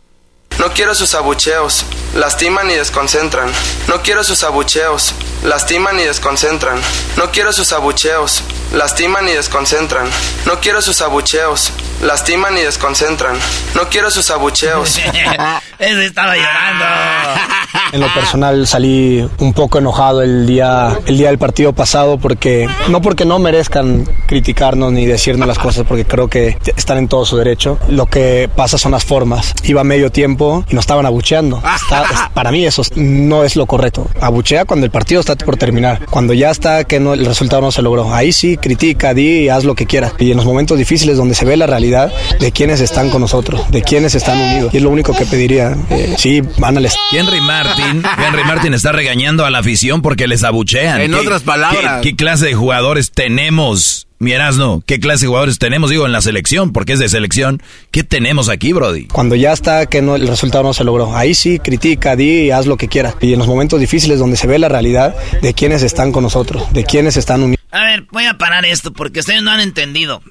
No quiero sus abucheos, lastiman y desconcentran. No quiero sus abucheos, lastiman y desconcentran. No quiero sus abucheos, lastiman y desconcentran. No quiero sus abucheos, lastiman y desconcentran. No quiero sus abucheos. Ese estaba llorando. En lo personal salí un poco enojado el día, el día del partido pasado porque no porque no merezcan criticarnos ni decirnos las cosas porque creo que están en todo su derecho. Lo que pasa son las formas. Iba medio tiempo y nos estaban abucheando. Está- para mí eso no es lo correcto. Abuchea cuando el partido está por terminar. Cuando ya está que no, el resultado no se logró. Ahí sí, critica, di y haz lo que quieras. Y en los momentos difíciles donde se ve la realidad de quienes están con nosotros, de quienes están unidos. Y es lo único que pediría. Eh, sí, van al est- Henry Martin, Henry Martin está regañando a la afición porque les abuchean. En ¿Qué- otras palabras. ¿qué, qué clase de jugadores tenemos? Mi Erasno, ¿qué clase de jugadores tenemos? Digo, en la selección, porque es de selección. ¿Qué tenemos aquí, Brody? Cuando ya está que no, el resultado no se logró. Ahí sí, critica, di y haz lo que quieras. Y en los momentos difíciles donde se ve la realidad de quienes están con nosotros, de quienes están unidos. A ver, voy a parar esto porque ustedes no han entendido.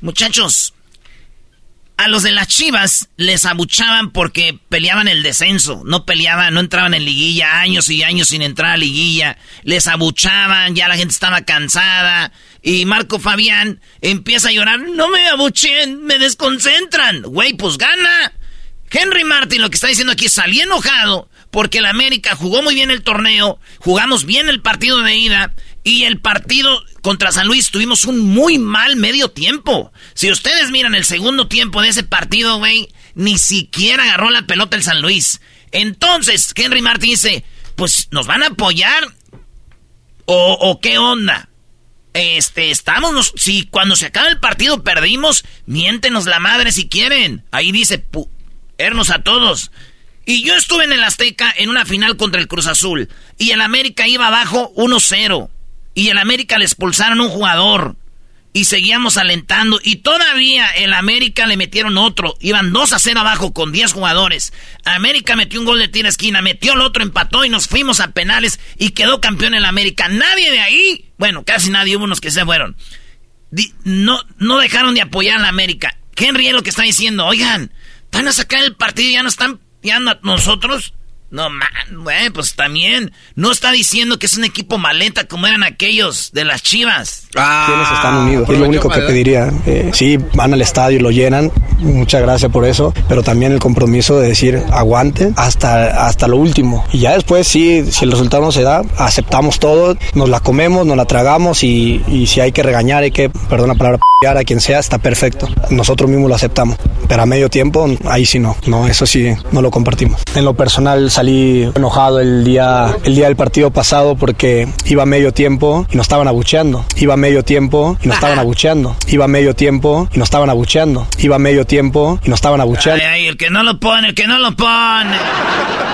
Muchachos, a los de las Chivas les abuchaban porque peleaban el descenso. No peleaban, no entraban en liguilla, años y años sin entrar a liguilla. Les abuchaban, ya la gente estaba cansada. Y Marco Fabián empieza a llorar. No me abuchen, me desconcentran. Güey, pues gana. Henry Martin lo que está diciendo aquí salí enojado porque el América jugó muy bien el torneo, jugamos bien el partido de ida y el partido contra San Luis tuvimos un muy mal medio tiempo. Si ustedes miran el segundo tiempo de ese partido, güey, ni siquiera agarró la pelota el San Luis. Entonces, Henry Martin dice, pues nos van a apoyar o, o qué onda. Este, estamos, si cuando se acaba el partido perdimos, miéntenos la madre si quieren. Ahí dice, ernos a todos. Y yo estuve en el Azteca en una final contra el Cruz Azul. Y el América iba abajo 1-0. Y el América le expulsaron un jugador. Y seguíamos alentando. Y todavía el América le metieron otro. Iban 2 a 0 abajo con 10 jugadores. América metió un gol de tiro a esquina. Metió el otro, empató y nos fuimos a penales. Y quedó campeón el América. Nadie de ahí. Bueno, casi nadie. Hubo unos que se fueron. No, no dejaron de apoyar a la América. Henry es lo que está diciendo. Oigan, van a sacar el partido y ya no están piando a nosotros. No, man, güey, pues también. No está diciendo que es un equipo maleta como eran aquellos de las chivas. quienes están unidos. Es lo único que pediría. Eh, sí, van al estadio y lo llenan. Muchas gracias por eso. Pero también el compromiso de decir aguante hasta, hasta lo último. Y ya después, sí, si el resultado no se da, aceptamos todo, nos la comemos, nos la tragamos y, y si hay que regañar, hay que, perdón la palabra, a quien sea, está perfecto. Nosotros mismos lo aceptamos. Pero a medio tiempo, ahí sí no. No, eso sí, no lo compartimos. En lo personal salí enojado el día, el día del partido pasado porque iba a medio tiempo y nos estaban abucheando. Iba medio tiempo y nos estaban abucheando. Iba a medio tiempo y nos estaban abucheando. Iba medio tiempo y nos estaban abucheando. Ay, ay, el que no lo pone, el que no lo pone.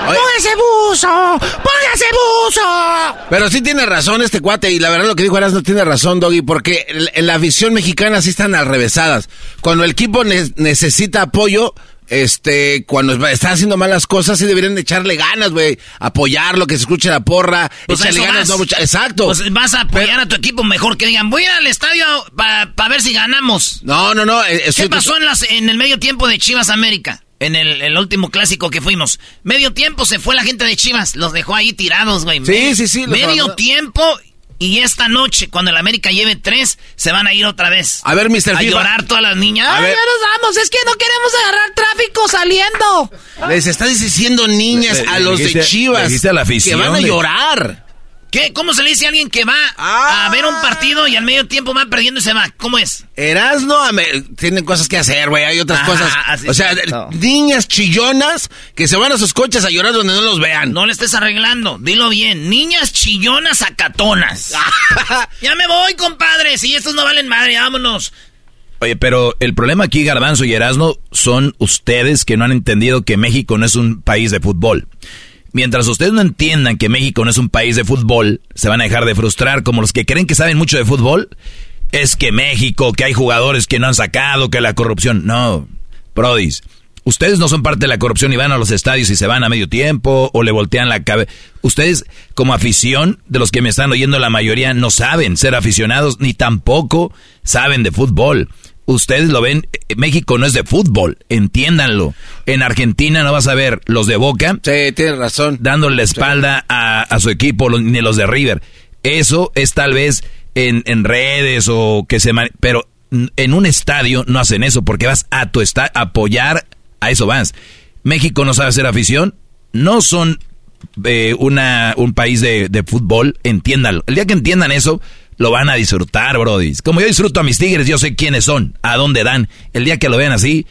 ¡Póngase buzo! ¡Póngase buzo! Pero sí tiene razón este cuate, y la verdad lo que dijo Erasmo tiene razón, Doggy, porque en- la afición mexicana sí están alrevesadas. Cuando el equipo ne- necesita apoyo, este, cuando está haciendo malas cosas, sí deberían de echarle ganas, güey. Apoyarlo, que se escuche la porra, Pues echarle ganas, no Exacto. Pues vas a apoyar a tu equipo mejor que digan, voy a ir al estadio para ver si ganamos. No, no, no. eh, ¿Qué pasó en, las, en el medio tiempo de Chivas América? En el, el último clásico que fuimos. Medio tiempo se fue la gente de Chivas. Los dejó ahí tirados, güey. Sí, Me- sí, sí, Medio tiempo y esta noche, cuando el América lleve tres, se van a ir otra vez. A ver, Mr. A FIFA. llorar todas las niñas. A ¡Ay, ver. ya nos vamos! Es que no queremos agarrar tráfico saliendo. Les estás diciendo niñas Le- a le los de dijiste- Chivas dijiste a la afición que van a de- llorar. ¿Qué? ¿Cómo se le dice a alguien que va a ver un partido y al medio tiempo va perdiendo y se va? ¿Cómo es? Erasno, tienen cosas que hacer, güey, hay otras Ah, cosas. así O sea, niñas chillonas que se van a sus coches a llorar donde no los vean. No le estés arreglando, dilo bien. Niñas chillonas acatonas. ya me voy, compadre. Si estos no valen madre, vámonos. Oye, pero el problema aquí, Garbanzo y Erasmo, son ustedes que no han entendido que México no es un país de fútbol. Mientras ustedes no entiendan que México no es un país de fútbol, se van a dejar de frustrar como los que creen que saben mucho de fútbol. Es que México, que hay jugadores que no han sacado, que la corrupción. No, Prodis. Ustedes no son parte de la corrupción y van a los estadios y se van a medio tiempo o le voltean la cabeza. Ustedes, como afición, de los que me están oyendo, la mayoría no saben ser aficionados ni tampoco saben de fútbol. Ustedes lo ven, eh, México no es de fútbol, entiéndanlo. En Argentina no vas a ver los de Boca. Sí, tienes razón. Dándole la espalda a, a su equipo, ni los de River. Eso es tal vez en, en redes o que se... Pero en un estadio no hacen eso porque vas a tu estadio apoyar, a eso vas. México no sabe hacer afición, no son eh, una, un país de, de fútbol, entiéndalo. El día que entiendan eso, lo van a disfrutar, Brody. Como yo disfruto a mis tigres, yo sé quiénes son, a dónde dan. El día que lo vean así,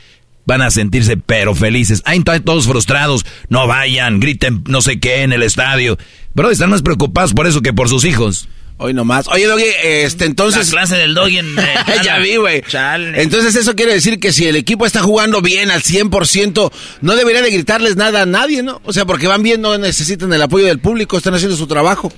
van a sentirse pero felices. Hay todos frustrados, no vayan, griten no sé qué en el estadio. Brody, están más preocupados por eso que por sus hijos. Hoy nomás. Oye, Doggy, este, entonces... La clase del Doggy en... ya vi, güey. Entonces eso quiere decir que si el equipo está jugando bien al 100%, no debería de gritarles nada a nadie, ¿no? O sea, porque van bien, no necesitan el apoyo del público, están haciendo su trabajo.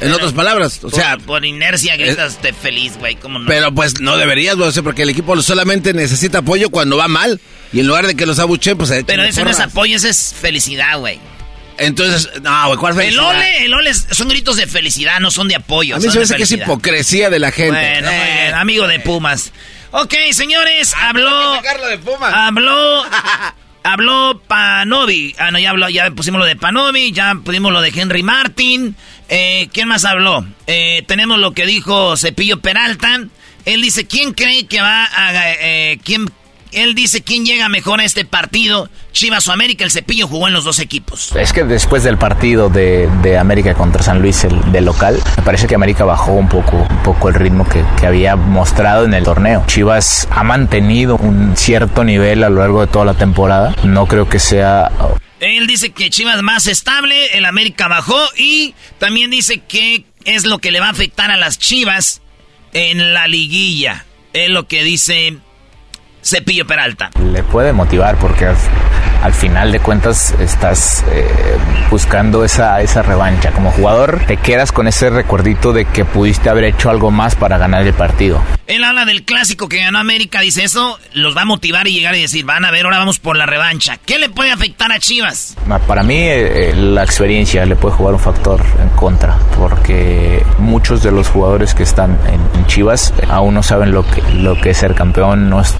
En otras palabras, o sea... Por inercia gritas de feliz, güey, ¿cómo no? Pero pues no deberías, güey, o sea, porque el equipo solamente necesita apoyo cuando va mal. Y en lugar de que los abuchen, pues... Pero eso no es apoyo, eso es felicidad, güey. Entonces, no, güey, ¿cuál felicidad? El ole, el ole son gritos de felicidad, no son de apoyo. A mí se me que es hipocresía de la gente. Bueno, eh. amigo de Pumas. Ok, señores, habló... de Pumas. Habló... habló Panovi. Ah, no, ya habló, ya pusimos lo de Panovi, ya pusimos lo de Henry Martin. Eh, ¿Quién más habló? Eh, tenemos lo que dijo Cepillo Peralta. Él dice, ¿quién cree que va a... Eh, ¿quién, él dice quién llega mejor a este partido. Chivas o América, el cepillo jugó en los dos equipos. Es que después del partido de, América contra San Luis, el de local, me parece que América bajó un poco, un poco el ritmo que, que había mostrado en el torneo. Chivas ha mantenido un cierto nivel a lo largo de toda la temporada. No creo que sea él dice que Chivas más estable, el América bajó y también dice que es lo que le va a afectar a las Chivas en la liguilla. Es lo que dice Cepillo Peralta. Le puede motivar porque al, final de cuentas estás eh, buscando esa, esa revancha. Como jugador te quedas con ese recuerdito de que pudiste haber hecho algo más para ganar el partido. Él habla del clásico que ganó América, dice eso, los va a motivar y llegar y decir, van a ver, ahora vamos por la revancha. ¿Qué le puede afectar a Chivas? Para mí eh, eh, la experiencia le puede jugar un factor en contra, porque muchos de los jugadores que están en, Chivas aún no saben lo que, lo que es ser campeón. No es...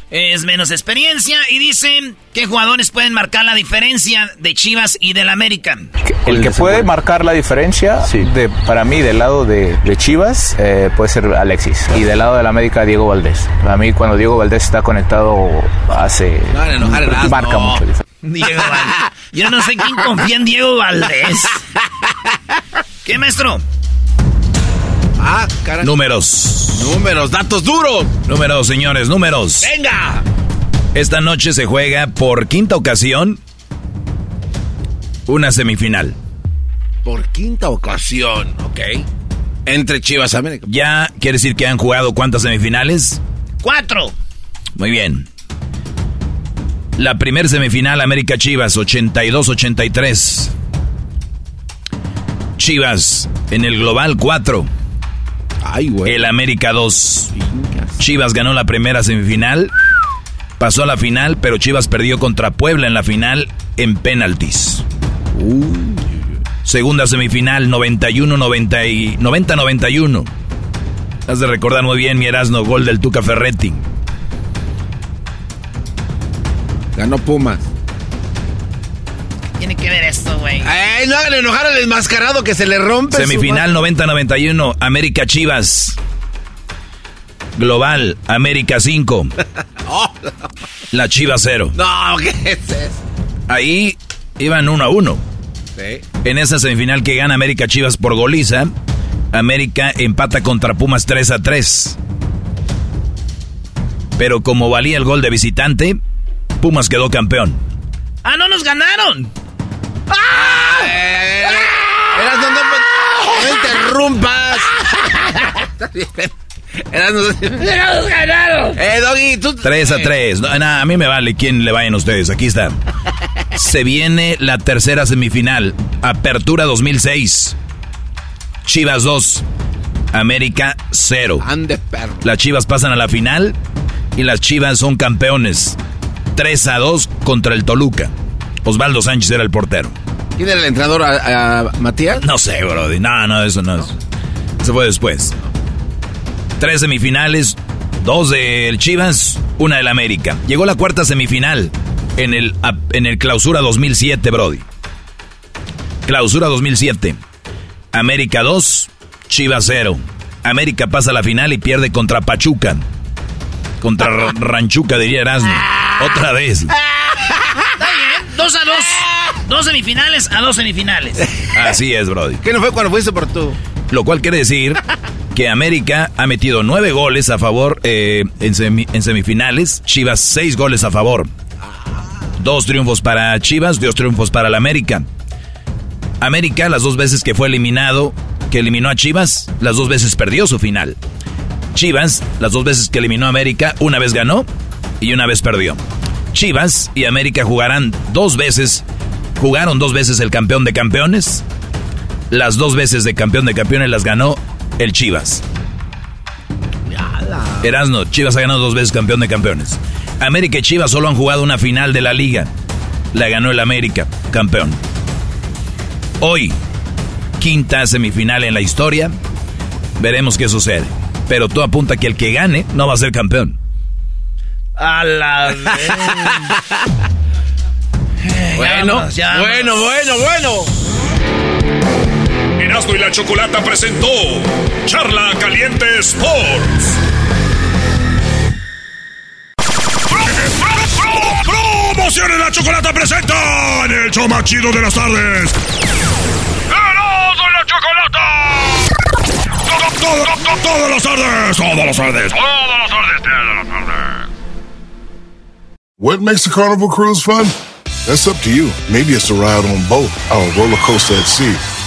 menos experiencia y dicen que jugadores pueden marcar la diferencia de Chivas y del América. El que puede marcar la diferencia, de, para mí, del lado de, Chivas, eh, puede ser Alexis. Y del lado del América, Diego Valdés. A mí cuando Diego Valdés está conectado hace... No, marca mucho. Diego Yo no sé quién confía en Diego Valdés. ¿Qué, maestro? Ah, caray. Números. Números, datos duros. Números, señores, números. ¡Venga! Esta noche se juega por quinta ocasión una semifinal. Por quinta ocasión, ok. Entre Chivas América. Ya quiere decir que han jugado cuántas semifinales? Cuatro. Muy bien. La primer semifinal América Chivas 82-83. Chivas en el global 4. Ay, güey. El América 2. Chivas ganó la primera semifinal. Pasó a la final, pero Chivas perdió contra Puebla en la final en penaltis. Uh. Segunda semifinal, 91-90-91. Has de recordar muy bien mi Erasmo, gol del Tuca Ferretti. Ganó Pumas. Tiene que ver esto, güey. Ay, no hagan enojar al enmascarado que se le rompe. Semifinal 90-91, América Chivas. Global, América 5. La Chivas 0. No, ¿qué es eso? Ahí iban 1 a 1. En esa semifinal que gana América Chivas por goliza, América empata contra Pumas 3 a 3. Pero como valía el gol de visitante, Pumas quedó campeón. ¡Ah, no nos ganaron! ¡Ah! Eh, no, no, interrumpas. nos ganaron! Eh, Doggy, tú... 3 a 3. a mí me vale quién le vayan ustedes. Aquí está. Se viene la tercera semifinal. Apertura 2006. Chivas 2. América 0. Las Chivas pasan a la final y las Chivas son campeones. 3 a 2 contra el Toluca. Osvaldo Sánchez era el portero. ¿Quién era el entrenador? ¿A, Matías? No sé, Brody. No, no, eso no es. Eso fue después. Tres semifinales, dos del Chivas, una del América. Llegó la cuarta semifinal en el, en el Clausura 2007, Brody. Clausura 2007. América 2, Chivas 0. América pasa a la final y pierde contra Pachuca. Contra Ranchuca, diría Erasmo. Otra vez. Está bien, 2 a 2. Dos semifinales a dos semifinales. Así es, Brody. ¿Qué no fue cuando fuiste por tú? Lo cual quiere decir que América ha metido nueve goles a favor eh, en, semifinales, Chivas seis goles a favor. Dos triunfos para Chivas, dos triunfos para la América. América, las dos veces que fue eliminado, que eliminó a Chivas, las dos veces perdió su final. Chivas, las dos veces que eliminó a América, una vez ganó y una vez perdió. Chivas y América jugarán dos veces, jugaron dos veces el campeón de campeones. Las dos veces de campeón de campeones las ganó el Chivas. Erasno, Chivas ha ganado dos veces campeón de campeones. América y Chivas solo han jugado una final de la liga. La ganó el América, campeón. Hoy, quinta semifinal en la historia. Veremos qué sucede. Pero tú apunta que el que gane no va a ser campeón. A la bueno, bueno, bueno, bueno. Erasmo y la Chocolata presentó Charla Caliente Sports. Promociones la Chocolata presenta en el show más chido de las tardes. ¡Erasmo la Chocolata! Todas las tardes, todas las tardes, todas las tardes, todas las tardes. What makes a carnival cruise fun? That's up to you. Maybe it's a ride on boat, or a roller coaster at sea,